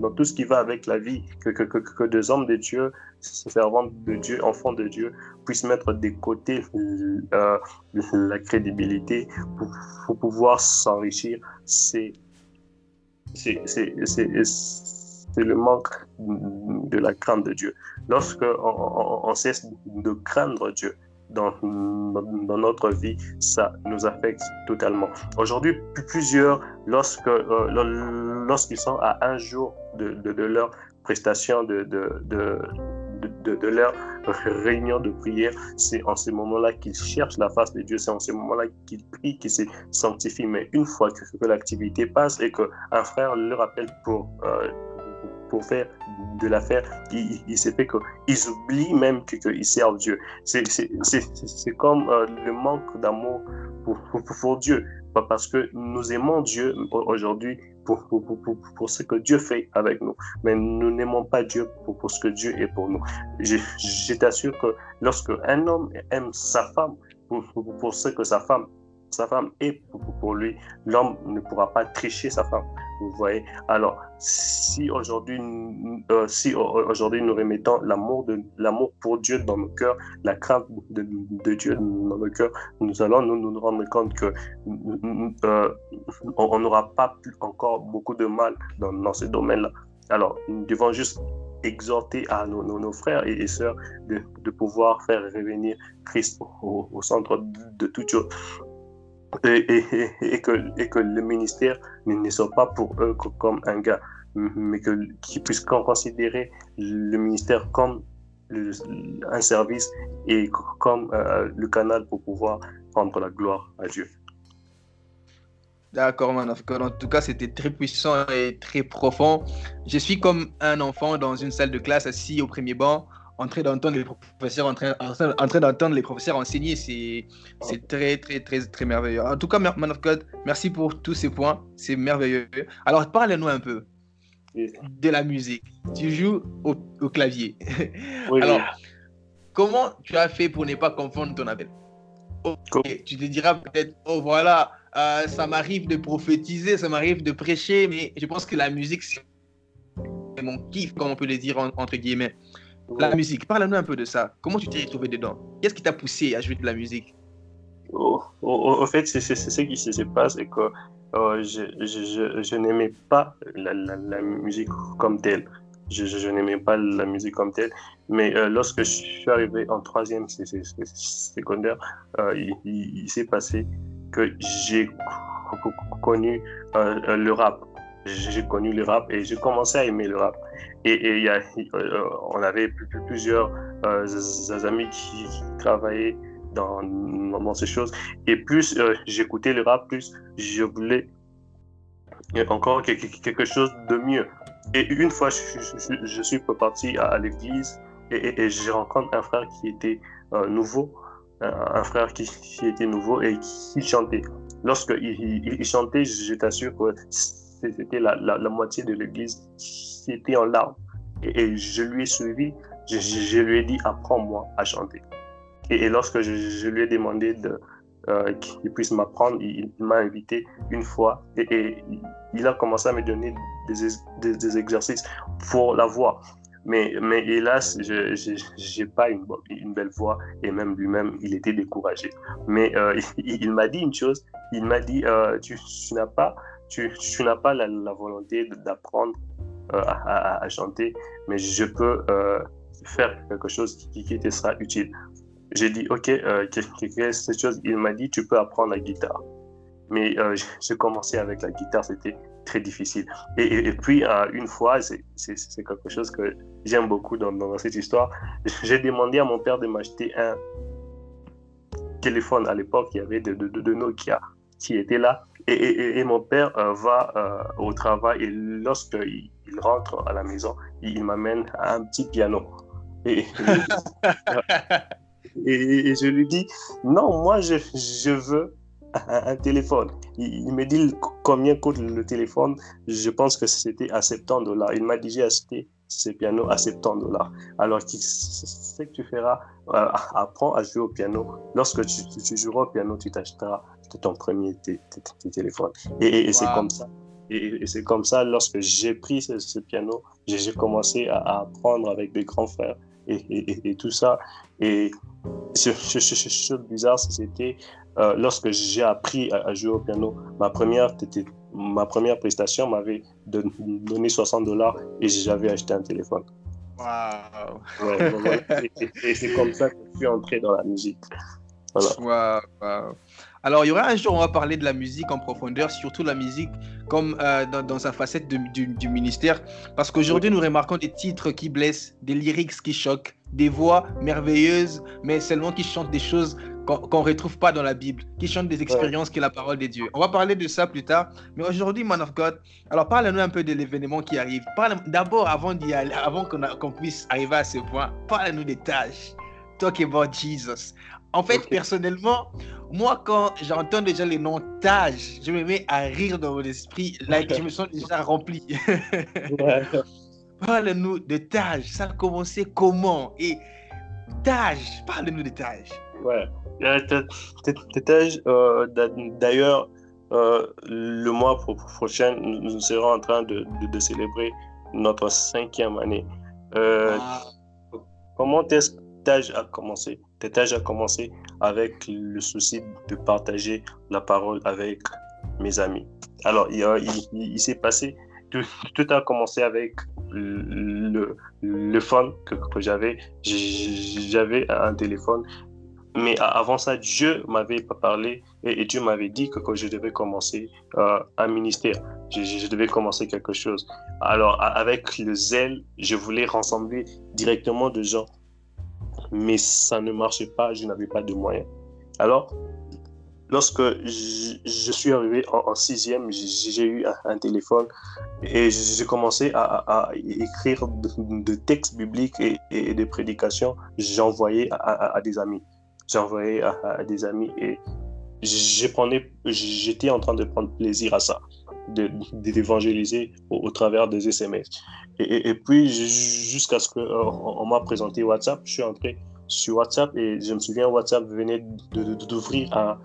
S2: dans tout ce qui va avec la vie, que, que, des hommes de Dieu, servants de Dieu, enfants de Dieu, puissent mettre de côté euh, la crédibilité pour, pouvoir s'enrichir. C'est le manque de la crainte de Dieu. Lorsque on, cesse de craindre Dieu dans, dans, notre vie, ça nous affecte totalement. Aujourd'hui, plusieurs, lorsque euh, lorsqu'ils sont à un jour de, de, leur prestation de, de, leur réunion de prière, c'est en ce moment-là qu'ils cherchent la face de Dieu, c'est en ce moment-là qu'ils prient, qu'ils se sanctifient. Mais une fois que, que l'activité passe et qu'un frère leur appelle pour euh, pour faire de l'affaire, il, il s'est fait qu'ils oublient même qu'ils servent Dieu. C'est comme euh, le manque d'amour pour, pour, pour, Dieu. Parce que nous aimons Dieu aujourd'hui pour, pour, pour, ce que Dieu fait avec nous. Mais nous n'aimons pas Dieu pour, ce que Dieu est pour nous. Je, je t'assure que lorsque un homme aime sa femme pour, pour ce que sa femme sa femme est pour lui, l'homme ne pourra pas tricher sa femme. Vous voyez Alors, si aujourd'hui, euh, si aujourd'hui nous remettons l'amour de l'amour pour Dieu dans nos cœurs, la crainte de, Dieu dans nos cœurs, nous allons nous, nous rendre compte que euh, on n'aura pas encore beaucoup de mal dans, dans ce domaine-là. Alors, nous devons juste exhorter à nos, frères et, sœurs de, pouvoir faire revenir Christ au, centre de, de toute. Et, que, le ministère ne soit pas pour eux comme un gars, mais qu'ils puissent considérer le ministère comme un service et comme euh, le canal pour pouvoir rendre la gloire à Dieu.
S1: D'accord, En tout cas, c'était très puissant et très profond. Je suis comme un enfant dans une salle de classe assis au premier banc en train d'entendre les professeurs en train, en train d'entendre les professeurs enseigner, c'est c'est très très très très merveilleux. En tout cas, Man of God, merci pour tous ces points, c'est merveilleux. Alors parle-nous un peu de la musique. Tu joues au, au clavier. Alors, comment tu as fait pour ne pas confondre ton appel? Tu te diras peut-être, oh voilà, euh, ça m'arrive de prophétiser, ça m'arrive de prêcher, mais je pense que la musique, c'est mon kiff, comme on peut le dire entre guillemets. La musique, parle-nous un peu de ça. Comment tu t'es retrouvé dedans? Qu'est-ce qui t'a poussé à jouer de la musique?
S2: Oh, oh, oh, En fait, c'est ce qui se passe, c'est que euh, je, je, je, n'aimais pas la, la, musique comme telle. Je, je n'aimais pas la musique comme telle. Mais euh, lorsque je suis arrivé en troisième secondaire, euh, il, il s'est passé que j'ai connu le rap. J'ai connu le rap et j'ai commencé à aimer le rap. Et, y a, euh, on avait plusieurs euh, amis qui, travaillaient dans, dans, ces choses. Et plus euh, j'écoutais le rap, plus je voulais encore quelque chose de mieux. Et une fois, je, suis parti à, l'église et, je rencontre un frère qui était nouveau, un frère qui, était nouveau et qui chantait. Lorsqu'il il, il chantait, je t'assure que c'était la, la, moitié de l'église qui était en larmes. Et, je lui ai suivi, je, lui ai dit, apprends-moi à chanter. Et, lorsque je, lui ai demandé de, euh, qu'il puisse m'apprendre, il, m'a invité une fois et, il a commencé à me donner des, des, exercices pour la voix. Mais, mais hélas, je n'ai pas une, une, belle voix et même lui-même, il était découragé. Mais euh, il, m'a dit une chose, il m'a dit, euh, tu n'as pas tu, n'as pas la, volonté d'apprendre euh, à, chanter, mais je peux euh, faire quelque chose qui, te sera utile. J'ai dit, OK, euh, cette chose? Il m'a dit, tu peux apprendre la guitare. Mais euh, j'ai commencé avec la guitare, c'était très difficile. Et, et, puis, une fois, c'est quelque chose que j'aime beaucoup dans, dans, cette histoire, j'ai demandé à mon père de m'acheter un téléphone. À l'époque, il y avait de, de, de Nokia qui était là. Et, mon père euh, va euh, au travail et lorsqu'il il rentre à la maison, il, m'amène un petit piano. Et, et, je lui dis, non, moi je, je veux un, téléphone. Il, me dit combien coûte le téléphone? Je pense que c'était à 70 dollars. Il m'a dit, j'ai acheté ce piano à 70 dollars. Alors, ce que tu feras, euh, apprends à jouer au piano. Lorsque tu, tu joueras au piano, tu t'achèteras ton premier téléphone. Et, c'est comme ça. Et, c'est comme ça, lorsque j'ai pris ce, piano, j'ai commencé à, apprendre avec des grands frères et, tout ça. Et ce, chose bizarre, c'était euh, lorsque j'ai appris à, jouer au piano, ma première, ma première prestation m'avait donné 60 dollars et j'avais acheté un téléphone.
S1: Wow.
S2: et, c'est comme ça que je suis entré dans la musique.
S1: Voilà. Wow. Alors, il y aura un jour, on va parler de la musique en profondeur, surtout la musique comme euh, dans, sa facette du, ministère. Parce qu'aujourd'hui, nous remarquons des titres qui blessent, des lyrics qui choquent, des voix merveilleuses, mais seulement qui chantent des choses qu'on ne retrouve pas dans la Bible, qui chantent des expériences qui est la parole de Dieu. On va parler de ça plus tard. Mais aujourd'hui, Man of God, alors parle-nous un peu de l'événement qui arrive. D'abord, avant qu'on puisse arriver à ce point, parle-nous des tâches. Talk about Jesus. En fait, personnellement, moi, quand j'entends déjà les noms Taj, je me mets à rire dans mon esprit. Like, je me sens déjà rempli. Parle-nous de Taj. Ça a commencé comment? Et Taj, parle-nous de Taj.
S2: Ouais. Taj, euh, d'ailleurs, euh, le mois prochain, nous serons en train de, célébrer notre cinquième année. Euh, ah. Comment est-ce que Taj a commencé? Taj a commencé avec le souci de partager la parole avec mes amis. Alors, il, s'est passé, tout, a commencé avec le, le phone que, j'avais. J'avais un téléphone mais avant ça, Dieu m'avait parlé et, Dieu m'avait dit que, je devais commencer euh, un ministère, je, devais commencer quelque chose. Alors, avec le zèle, je voulais rassembler directement des gens, mais ça ne marchait pas, je n'avais pas de moyens. Alors, lorsque je, suis arrivé en, sixième, j'ai eu un, téléphone et j'ai commencé à, écrire de, textes bibliques et, des prédications. J'envoyais à, des amis. J'envoyais à, des amis et j'étais en train de prendre plaisir à ça, d'évangéliser au, travers des SMS. Et, puis, jusqu'à ce qu'on euh, m'a présenté WhatsApp, je suis entré sur WhatsApp et je me souviens, WhatsApp venait d'ouvrir un,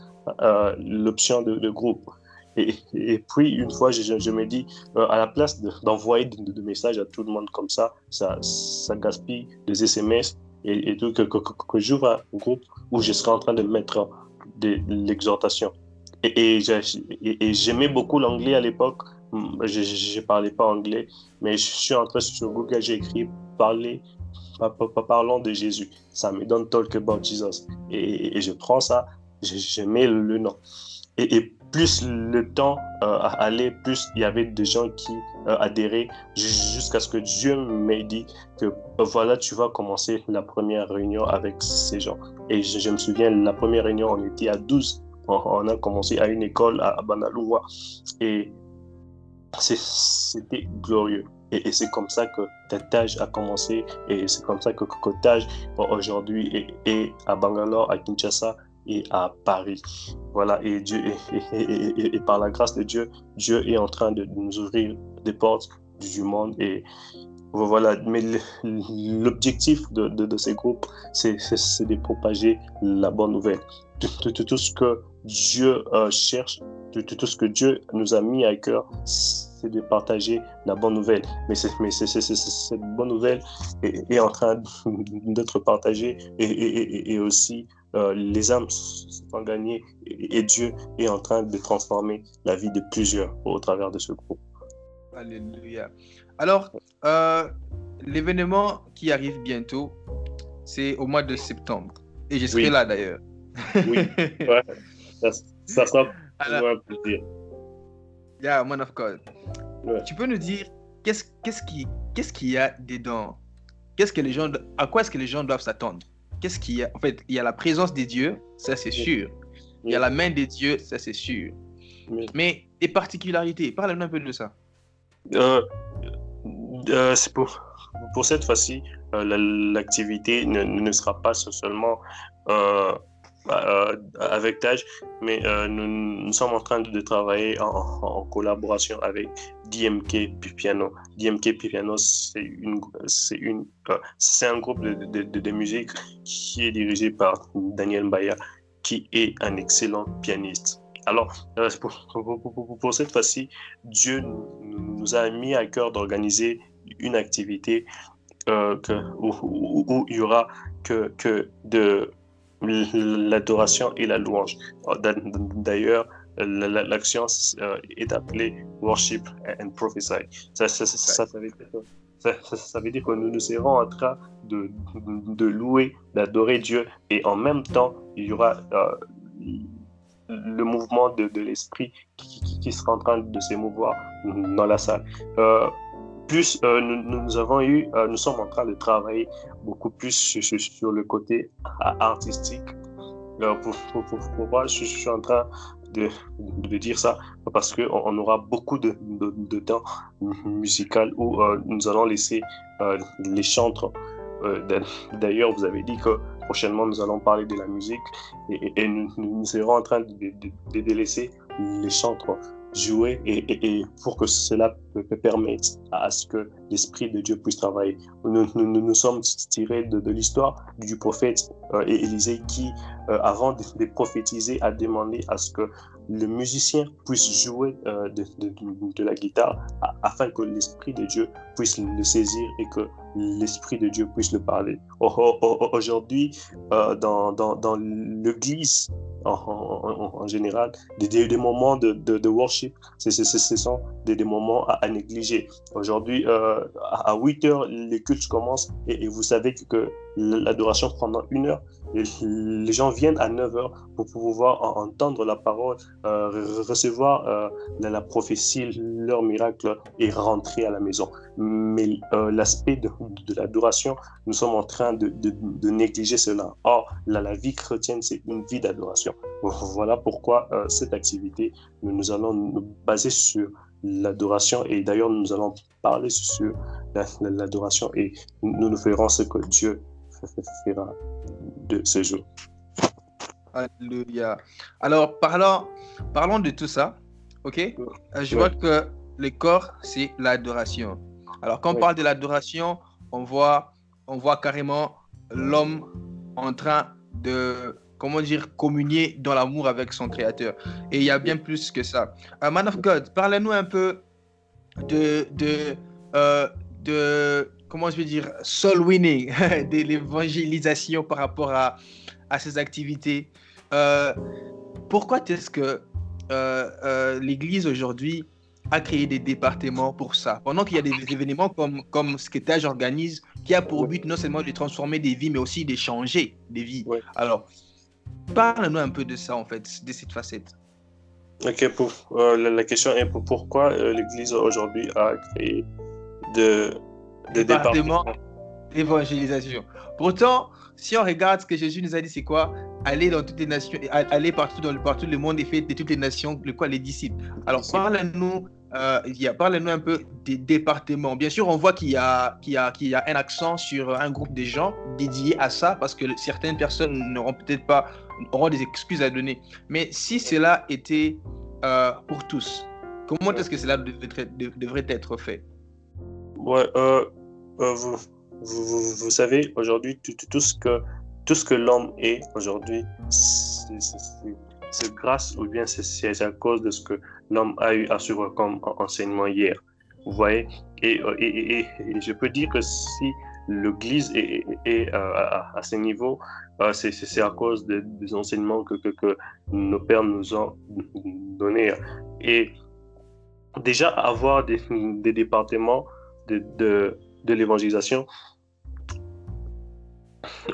S2: l'option de, groupe. Et, et, puis, une fois, je, je me dis, euh, à la place d'envoyer de, messages à tout le monde comme ça, ça, ça gaspille des SMS et, tout, que, que, j'ouvre un groupe où je serai en train de mettre de, l'exhortation. Et, j'aimais beaucoup l'anglais à l'époque. Je ne parlais pas anglais, mais je suis entré sur Google, j'ai écrit parler, parlons de Jésus. Ça me donne Talk About Jesus. Et, je prends ça, j'aimais le nom. Et, plus le temps euh, allait, plus il y avait des gens qui euh, adhéraient jusqu'à ce que Dieu m'ait dit que euh, voilà, tu vas commencer la première réunion avec ces gens. Et je, me souviens, la première réunion, on était à 12. On, a commencé à une école à, Banaloua. Et c'était glorieux. Et, c'est comme ça que Taj a commencé. Et c'est comme ça que Taj aujourd'hui est à Bangalore, à Kinshasa, et à Paris. Voilà, et, Dieu, et, par la grâce de Dieu, Dieu est en train de nous ouvrir des portes du monde. Et voilà, mais l'objectif de, ces groupes, c'est de propager la bonne nouvelle. Tout, ce que Dieu euh, cherche, tout, tout, ce que Dieu nous a mis à cœur, c'est de partager la bonne nouvelle. Mais, mais cette bonne nouvelle est, est en train d'être partagée et, et, aussi euh, les âmes sont gagnées et, Dieu est en train de transformer la vie de plusieurs au travers de ce groupe.
S1: Alléluia. Alors, euh, l'événement qui arrive bientôt, c'est au mois de septembre. Et je serai là d'ailleurs.
S2: Oui, ça, sera un plaisir.
S1: Yeah, man of God. Tu peux nous dire qu'est-ce qu'est-ce qui qu'est-ce qu'il y a dedans? Qu'est-ce que les gens à quoi est-ce que les gens doivent s'attendre? Qu'est-ce qu'il y a En fait, il y a la présence des dieux, ça c'est sûr. Il y a la main des dieux, ça c'est sûr. Mais des particularités, parle-nous un peu de ça.
S2: Euh, euh, c'est pour, pour cette fois-ci, euh, l'activité ne, ne, sera pas seulement euh, avec Taj, mais euh, nous, sommes en train de travailler en, collaboration avec DMK Piano. DMK Piano, c'est une, c'est une, euh, c'est un groupe de, de, musique qui est dirigé par Daniel Mbaya, qui est un excellent pianiste. Alors, pour, pour, pour, cette fois-ci, Dieu nous a mis à cœur d'organiser une activité où, où, où, il y aura que, que de l'adoration et la louange. D'ailleurs, l'action euh, est appelée worship and prophesy. Ça, veut dire, que nous nous serons en train de, louer, d'adorer Dieu et en même temps, il y aura euh, le mouvement de, l'esprit qui, qui, sera en train de s'émouvoir dans la salle. Euh, plus euh, nous, avons eu, euh, nous sommes en train de travailler beaucoup plus sur, le côté artistique. Euh, je, suis en train de, dire ça parce qu'on on aura beaucoup de, temps musical où nous allons laisser les chantres. D'ailleurs, vous avez dit que prochainement nous allons parler de la musique et, nous, nous, serons en train de, de, de laisser les chantres jouer et, pour que cela peut permettre à ce que l'Esprit de Dieu puisse travailler. Nous nous, sommes tirés de, l'histoire du prophète euh, Élisée qui, euh, avant de, prophétiser, a demandé à ce que le musicien puisse jouer euh, de, la guitare afin que l'Esprit de Dieu puisse le saisir et que l'Esprit de Dieu puisse le parler. Aujourd'hui, dans, dans, dans l'Église, en, général, des, moments de, de, worship, ce sont des, moments à, négliger. Aujourd'hui, euh, à 8 heures, les cultes commencent et, vous savez que, l'adoration pendant une heure, les gens viennent à 9 heures pour pouvoir entendre la parole, euh, recevoir euh, la, prophétie, leur miracle et rentrer à la maison. Mais l'aspect de, de l'adoration, nous sommes en train de, de négliger cela. Or, la vie chrétienne, c'est une vie d'adoration. Voilà pourquoi euh, cette activité, nous, allons nous baser sur l'adoration et d'ailleurs nous allons parler sur l'adoration et nous nous ferons ce que Dieu fera de ce jour.
S1: Alléluia. Alors parlons, parlons de tout ça, ok? Euh, Je vois que le corps, c'est l'adoration. Alors quand on parle de l'adoration, on voit, on voit carrément l'homme en train de comment dire, communier dans l'amour avec son créateur. Et il y a bien plus que ça. Uh, Man of God, parlez-nous un peu de, de, euh, de, comment je vais dire, soul winning, de l'évangélisation par rapport à, à ces activités. Euh, pourquoi est-ce que euh, l'Église aujourd'hui a créé des départements pour ça? Pendant qu'il y a des événements comme, comme ce que TAJ organise, qui a pour but non seulement de transformer des vies, mais aussi de changer des vies. Alors, Parle-nous un peu de ça, en fait, de cette facette.
S2: Ok, pour, euh, la, question est pourquoi euh, l'Église aujourd'hui a créé de, de départements
S1: d'évangélisation. Pourtant, si on regarde ce que Jésus nous a dit, c'est quoi? Aller dans toutes les nations, aller partout dans le, partout le monde et faire de toutes les nations, le quoi les disciples. Alors, parle-nous euh, Parle-nous un peu des départements. Bien sûr, on voit qu'il y, a, un accent sur un groupe de gens dédiés à ça parce que certaines personnes n'auront peut-être pas auront des excuses à donner. Mais si cela était euh, pour tous, comment est-ce que cela devrait, être fait?
S2: Euh, euh, vous, savez, aujourd'hui, tout, ce que, que l'homme est aujourd'hui, c'est grâce ou bien c'est à cause de ce que l'homme a eu à suivre comme enseignement hier. Vous voyez? Et, je peux dire que si l'Église est, est, à, ce niveau, euh, c'est à cause des, enseignements que, nos pères nous ont donnés. Et déjà, avoir des, départements de, l'évangélisation,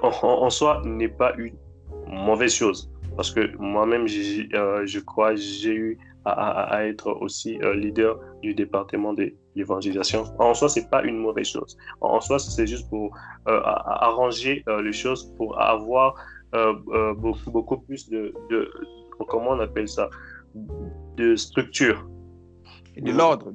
S2: en, soi, n'est pas une mauvaise chose. Parce que moi-même, euh, je crois, j'ai eu à, être aussi euh, leader du département de l'évangélisation. En soi, c'est pas une mauvaise chose. En soi, c'est juste pour euh, arranger euh, les choses, pour avoir beaucoup, beaucoup, plus de, de, comment on appelle ça, de structure.
S1: Et de l'ordre.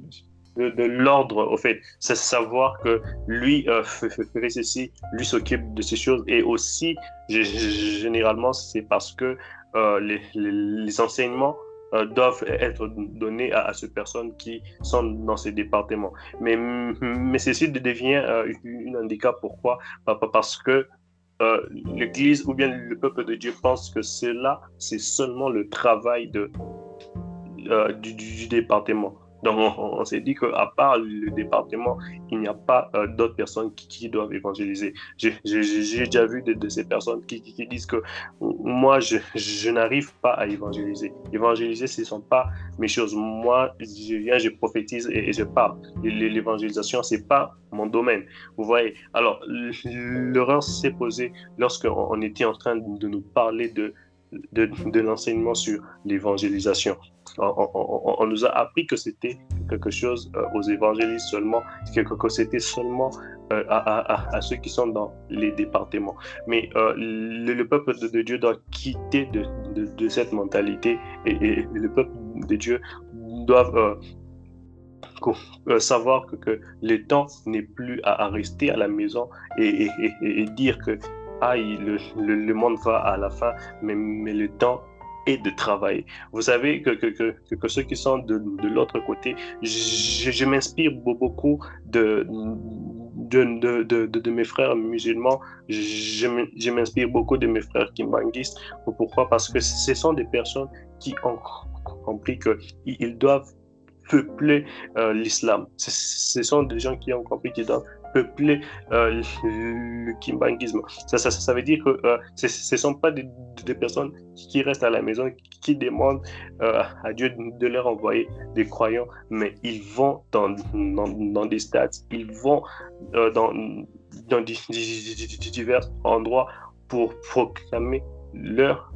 S2: De, de l'ordre, au fait. C'est savoir que lui fait ceci, lui s'occupe de ces choses. Et aussi, généralement, c'est parce que les, les enseignements euh, doivent être donnés à, ces personnes qui sont dans ces départements. Mais, mais ceci devient euh, un handicap. Pourquoi Parce que euh, l'Église ou bien le peuple de Dieu pense que cela, c'est seulement le travail du, département. Donc, on, s'est dit qu'à part le département, il n'y a pas euh, d'autres personnes qui, doivent évangéliser. J'ai déjà vu de, ces personnes qui, disent que moi, je, n'arrive pas à évangéliser. Évangéliser, ce ne sont pas mes choses. Moi, je viens, je prophétise et, je parle. L'évangélisation, ce n'est pas mon domaine. Vous voyez? Alors, l'erreur s'est posée lorsqu'on était en train de nous parler de, de, l'enseignement sur l'évangélisation on, nous a appris que c'était quelque chose euh, aux évangélistes seulement, que, que c'était seulement euh, à, ceux qui sont dans les départements. Mais euh, le, peuple de, Dieu doit quitter de, cette mentalité et, le peuple de Dieu doit savoir que, le temps n'est plus à, rester à la maison et, dire que aïe, le, monde va à la fin, mais, mais le temps et de travailler. Vous savez que, que, que, que ceux qui sont de, de l'autre côté, je, m'inspire beaucoup de, de, de, de, mes frères musulmans, je, je m'inspire beaucoup de mes frères kimbanguistes. Pourquoi? Parce que ce sont des personnes qui ont compris qu'ils doivent peupler euh, l'islam. Ce sont des gens qui ont compris qu'ils doivent peuplé euh, le kimbangisme. Ça, ça, ça, veut dire que euh, ce ne sont pas des, personnes qui restent à la maison, qui demandent euh, à Dieu de leur envoyer des croyants, mais ils vont dans, dans, des stades, ils vont dans, dans divers endroits pour proclamer leur,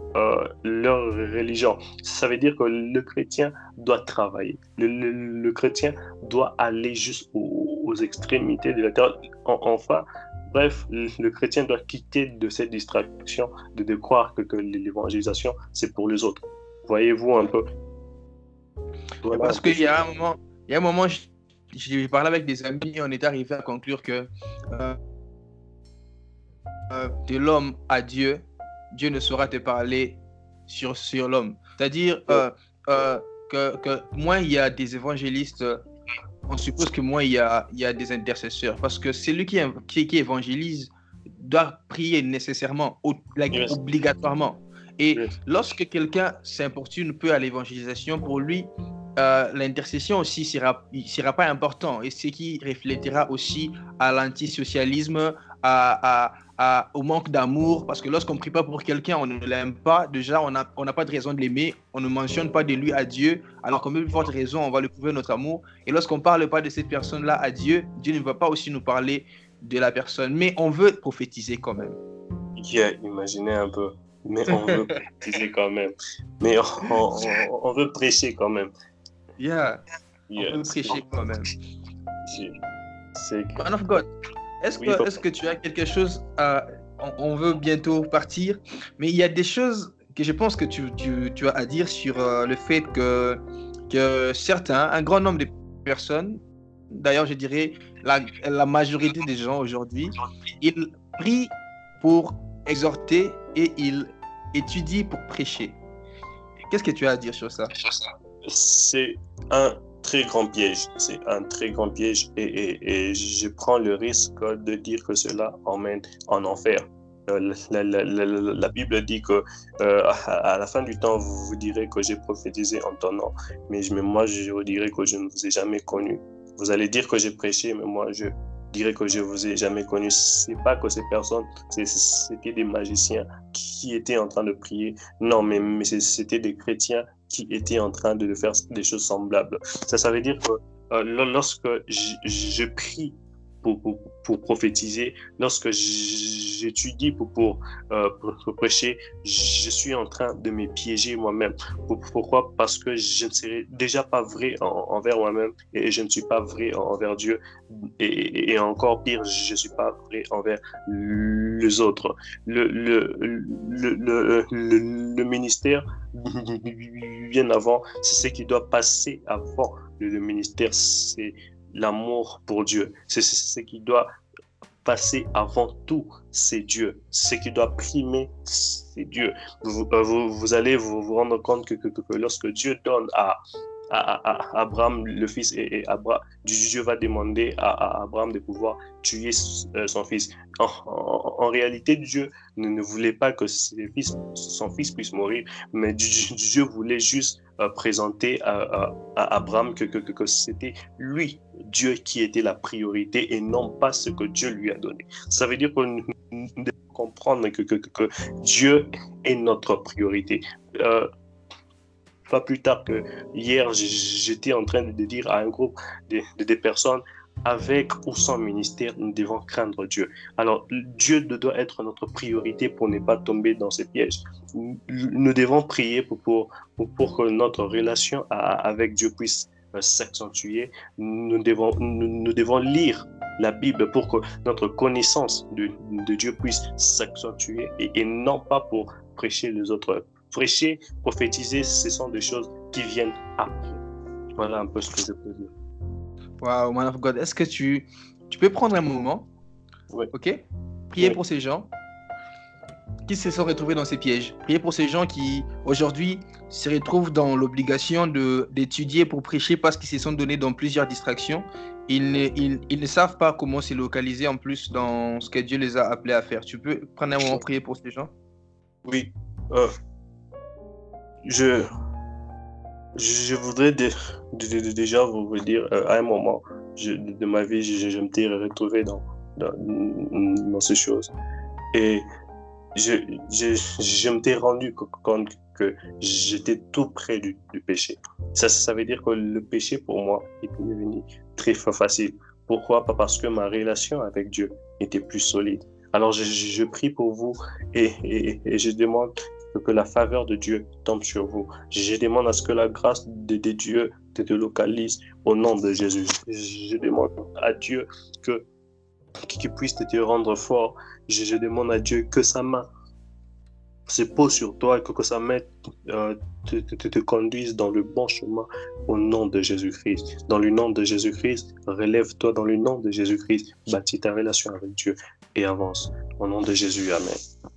S2: leur religion. Ça veut dire que le chrétien doit travailler. Le, le, le chrétien doit aller jusqu'aux aux extrémités de la terre. En, enfin, bref, le, chrétien doit quitter de cette distraction de, de croire que, que l'évangélisation, c'est pour les autres. Voyez-vous un peu?
S1: Voilà. Parce qu'il y a un moment, il y a un moment, j'ai parlé avec des amis, on est arrivé à conclure que euh, euh, de l'homme à Dieu, Dieu ne saura te parler sur, sur l'homme. C'est-à-dire euh, que, que, moins il y a des évangélistes, on suppose que moins il y a, il y a des intercesseurs. Parce que celui qui, qui, qui évangélise doit prier nécessairement, yes. obligatoirement. Et yes. lorsque quelqu'un s'importune peu à l'évangélisation, pour lui, euh, l'intercession aussi sera, sera pas important et ce qui reflétera aussi à l'antisocialisme, à, à, à, au manque d'amour, parce que lorsqu'on prie pas pour quelqu'un, on ne l'aime pas, déjà on n'a on a pas de raison de l'aimer, on ne mentionne pas de lui à Dieu, alors qu'en même forte raison, on va lui prouver notre amour. Et lorsqu'on parle pas de cette personne-là à Dieu, Dieu ne va pas aussi nous parler de la personne, mais on veut prophétiser quand même.
S2: Yeah, imaginez un peu. Mais on veut prophétiser quand même. Mais on, on, on veut prêcher quand même.
S1: Yeah.
S2: Yeah.
S1: On peut prêcher quand même.
S2: C'est...
S1: Man of God, est-ce que, oui, est que tu as quelque chose à... On veut bientôt partir, mais il y a des choses que je pense que tu, tu, tu as à dire sur euh, le fait que, que certains, un grand nombre de personnes, d'ailleurs je dirais la, la majorité des gens aujourd'hui, ils prient pour exhorter et ils étudient pour prêcher. Qu'est-ce que tu as à dire sur ça?
S2: C'est un très grand piège. C'est un très grand piège et, et, et, je prends le risque de dire que cela emmène en enfer. Euh, la, Bible dit que euh, à, la fin du temps, vous, vous direz que j'ai prophétisé en ton nom, mais, mais moi, je vous dirai que je ne vous ai jamais connu. Vous allez dire que j'ai prêché, mais moi, je dirais que je vous ai jamais connu. C'est pas que ces personnes, c'était des magiciens qui étaient en train de prier. Non, mais, mais c'était des chrétiens qui étaient en train de faire des choses semblables. Ça, ça veut dire que euh, lorsque je, je prie pour, pour, prophétiser, lorsque j'étudie pour, pour, euh, pour, prêcher, je suis en train de me piéger moi-même. Pourquoi? Parce que je ne serai déjà pas vrai en, envers moi-même et je ne suis pas vrai envers Dieu. Et, encore pire, je ne suis pas vrai envers les autres. Le, le, le, ministère, bien avant, c'est ce qui doit passer avant le ministère, c'est l'amour pour Dieu. C'est ce qui doit passer avant tout, c'est Dieu. Ce qui doit primer, c'est Dieu. Vous, euh, vous, vous, allez vous, rendre compte que, lorsque Dieu donne à, à, Abraham le fils et, et Dieu va demander à, Abraham de pouvoir tuer euh, son fils. En, réalité, Dieu ne, voulait pas que son fils puisse mourir, mais Dieu voulait juste euh, présenter à, Abraham que, c'était lui, Dieu, qui était la priorité et non pas ce que Dieu lui a donné. Ça veut dire que nous devons comprendre que Dieu est notre priorité. Euh, pas plus tard que hier, j'étais en train de dire à un groupe de, personnes, avec ou sans ministère, nous devons craindre Dieu. Alors, Dieu doit être notre priorité pour ne pas tomber dans ces pièges. Nous devons prier pour, que notre relation avec Dieu puisse euh, s'accentuer. Nous devons, lire la Bible pour que notre connaissance de, Dieu puisse s'accentuer et non pas pour prêcher les autres prêcher, prophétiser, ce sont des choses qui viennent après. Voilà un peu ce que je peux dire.
S1: Wow, man of God, est-ce que tu, tu peux prendre un moment
S2: Oui.
S1: Ok? Prier
S2: oui.
S1: pour ces gens qui se sont retrouvés dans ces pièges. Prier pour ces gens qui, aujourd'hui, se retrouvent dans l'obligation d'étudier pour prêcher parce qu'ils se sont donnés dans plusieurs distractions. Ils ne, ils, ils ne, savent pas comment se localiser en plus dans ce que Dieu les a appelés à faire. Tu peux prendre un moment prier pour ces gens?
S2: Oui. Euh, je, je voudrais déjà vous dire euh, à un moment de ma vie, je, je m'étais retrouvé dans, dans, dans, ces choses. Et je, je, je m'étais rendu compte que j'étais tout près du, péché. Ça, ça veut dire que le péché, pour moi, est devenu très facile. Pourquoi? Parce que ma relation avec Dieu était plus solide. Alors, je, je prie pour vous et, et je demande que la faveur de Dieu tombe sur vous. Je demande à ce que la grâce de, Dieu te, localise au nom de Jésus. Je demande à Dieu que qu'il puisse te rendre fort. Je, demande à Dieu que sa main se pose sur toi et que, sa main euh, te, conduise dans le bon chemin au nom de Jésus-Christ. Dans le nom de Jésus-Christ, relève-toi dans le nom de Jésus-Christ, bâtis ta relation avec Dieu et avance. Au nom de Jésus, Amen.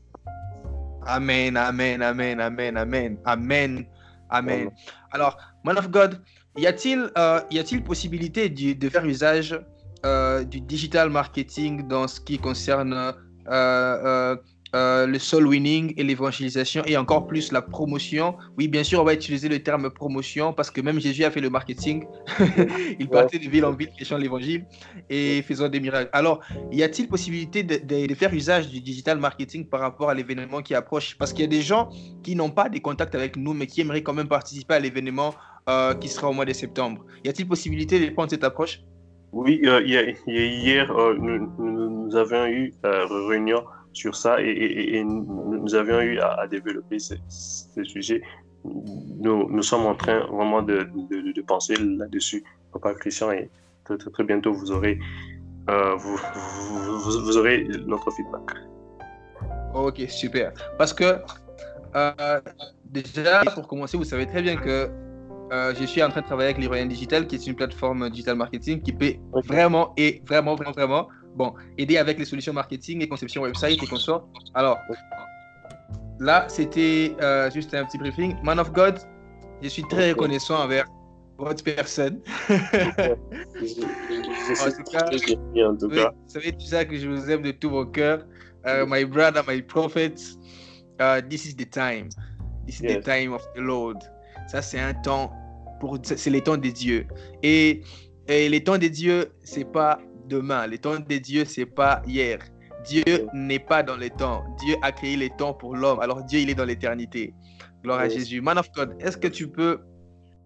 S1: Amen, amen, amen, amen, amen, amen, amen. Alors, man of God, y a-t-il euh, y a-t-il possibilité de, de, faire usage euh, du digital marketing dans ce qui concerne euh, euh le soul winning et l'évangélisation et encore plus la promotion. Oui, bien sûr, on va utiliser le terme promotion parce que même Jésus a fait le marketing. il partait de ville en ville prêchant l'évangile et faisant des miracles. Alors, y a-t-il possibilité de, de, de, faire usage du digital marketing par rapport à l'événement qui approche? Parce qu'il y a des gens qui n'ont pas des contacts avec nous mais qui aimeraient quand même participer à l'événement euh, qui sera au mois de septembre. Y a-t-il possibilité de prendre cette approche?
S2: Oui, euh, hier, nous, nous, avons eu une réunion sur ça et, et, et, nous avions eu à, à développer ce, ce, sujet. Nous, nous sommes en train vraiment de, de, de penser là-dessus, Papa Christian, et très, très, très bientôt vous aurez, euh, vous, vous, vous, aurez notre feedback.
S1: Ok, super. Parce que euh, déjà, pour commencer, vous savez très bien que euh, je suis en train de travailler avec l'Iroyen Digital, qui est une plateforme digital marketing qui peut okay. vraiment et vraiment, vraiment, vraiment bon, aider avec les solutions marketing et conception website et consorts. Alors, là, c'était euh, juste un petit briefing. Man of God, je suis très reconnaissant envers votre personne. en tout cas, en tout cas. Vous savez tout ça que je vous aime de tout mon cœur. Uh, my brother, my prophet, uh, this is the time. This is yes. the time of the Lord. Ça, c'est un temps pour. C'est les temps des dieux. Et, et les temps des dieux, c'est pas demain. Le temps de Dieu, c'est pas hier. Dieu n'est pas dans le temps. Dieu a créé les temps pour l'homme. Alors Dieu, il est dans l'éternité. Gloire à Jésus. Man of God, est-ce que tu peux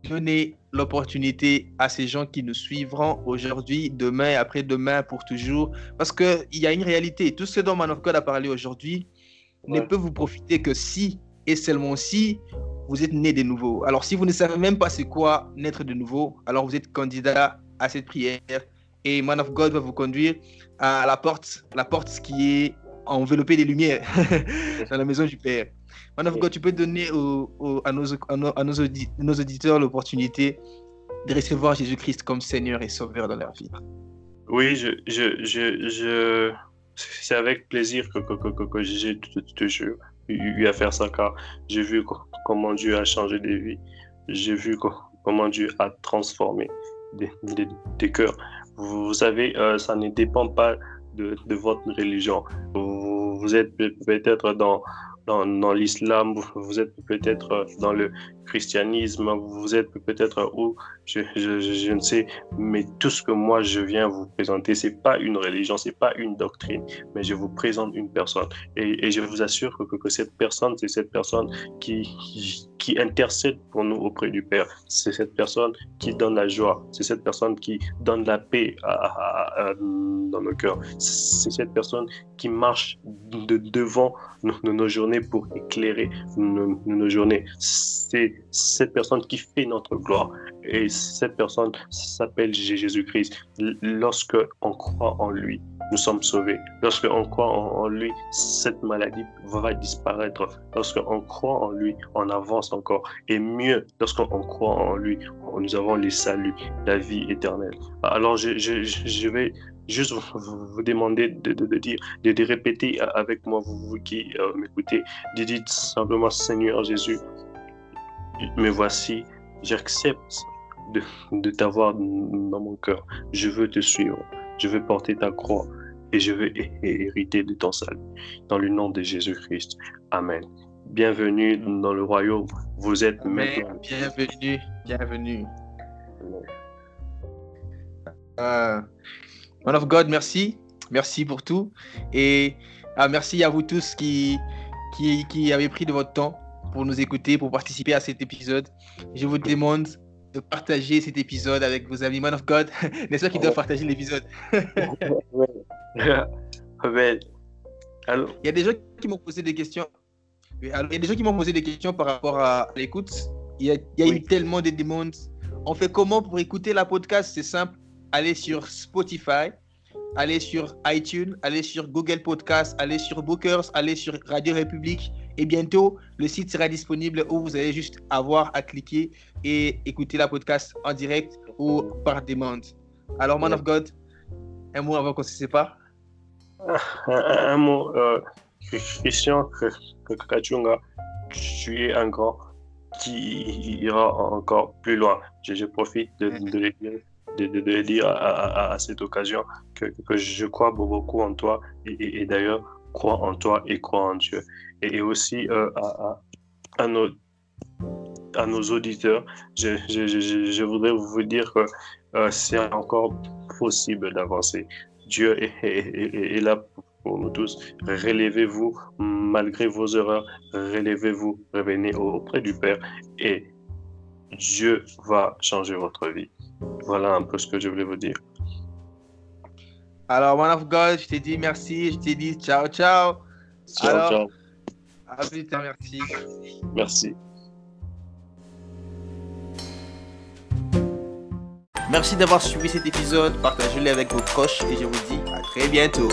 S1: donner l'opportunité à ces gens qui nous suivront aujourd'hui, demain, après-demain, pour toujours? Parce qu'il y a une réalité. Tout ce dont Man of God a parlé aujourd'hui ouais. ne peut vous profiter que si et seulement si vous êtes né de nouveau. Alors si vous ne savez même pas c'est quoi naître de nouveau, alors vous êtes candidat à cette prière et Man of God va vous conduire à la porte, la porte qui est enveloppée des lumières dans la maison du Père. Man of God, tu peux donner au, au, à, nos, à, nos, à nos, audi nos auditeurs l'opportunité de recevoir Jésus-Christ comme Seigneur et Sauveur dans leur vie.
S2: Oui, je, je, je, je... c'est avec plaisir que, que, que, que j'ai toujours eu à faire ça car j'ai vu comment Dieu a changé des vies. J'ai vu comment Dieu a transformé des, des, des cœurs. Vous savez, euh, ça ne dépend pas de, de votre religion. Vous, vous êtes peut-être dans, dans, l'islam, vous êtes peut-être dans le christianisme, vous êtes peut-être où, je, je, je, ne sais, mais tout ce que moi je viens vous présenter, c'est pas une religion, c'est pas une doctrine, mais je vous présente une personne. Et, et je vous assure que, que, cette personne, c'est cette personne qui, qui, intercède pour nous auprès du Père. C'est cette personne qui donne la joie. C'est cette personne qui donne la paix à, dans nos cœurs. C'est cette personne qui marche de devant nos, nos journées pour éclairer nos, journées. C'est cette personne qui fait notre gloire. Et cette personne s'appelle Jésus-Christ. Lorsque on croit en lui, nous sommes sauvés. Lorsque on croit en, lui, cette maladie va disparaître. Lorsque on croit en lui, on avance encore. Et mieux, lorsqu'on croit en lui, nous avons le salut, la vie éternelle. Alors, je vais juste vous, vous demander de, de, de, dire, de, de, répéter avec moi, vous, vous qui euh, m'écoutez, de dire simplement, Seigneur Jésus, me voici, j'accepte de, de t'avoir dans mon cœur. Je veux te suivre. Je veux porter ta croix et je veux hériter de ton salut. Dans le nom de Jésus-Christ. Amen. Bienvenue dans le royaume. Vous êtes
S1: Amen. maintenant. Bienvenue, bienvenue. Amen. Euh, man of God, merci. Merci pour tout. Et ah, merci à vous tous qui, qui, qui avez pris de votre temps pour nous écouter, pour participer à cet épisode. Je vous demande de partager cet épisode avec vos amis Man of God. N'est-ce pas qu'ils doivent partager l'épisode?
S2: Il
S1: y a des gens qui m'ont posé des questions. Il y a des gens qui m'ont posé des questions par rapport à l'écoute. Il y a, il y a eu tellement de demandes. On fait comment pour écouter la podcast? C'est simple. Allez sur Spotify, allez sur iTunes, allez sur Google Podcast, allez sur Bookers, allez sur Radio République. Et bientôt, le site sera disponible où vous allez juste avoir à cliquer et écouter la podcast en direct ou par demande. Alors, Man of God, un mot avant qu'on se sépare?
S2: Un, mot, euh, Christian Kachunga, tu es un grand qui ira encore plus loin. Je, profite de, le dire à, cette occasion que, je crois beaucoup en toi et, d'ailleurs crois en toi et crois en Dieu. Et, aussi euh, à, nos, à nos auditeurs, je, voudrais vous dire que euh, c'est encore possible d'avancer. Dieu est, là pour nous tous. Relevez-vous malgré vos erreurs. Relevez-vous, revenez auprès du Père et Dieu va changer votre vie. Voilà un peu ce que je voulais vous dire.
S1: Alors, man of God, je t'ai dit merci, je t'ai dit ciao, ciao.
S2: Ciao, Alors, ciao.
S1: À plus tard, merci.
S2: Merci.
S1: Merci d'avoir suivi cet épisode. Partagez-le avec vos proches et je vous dis à très bientôt.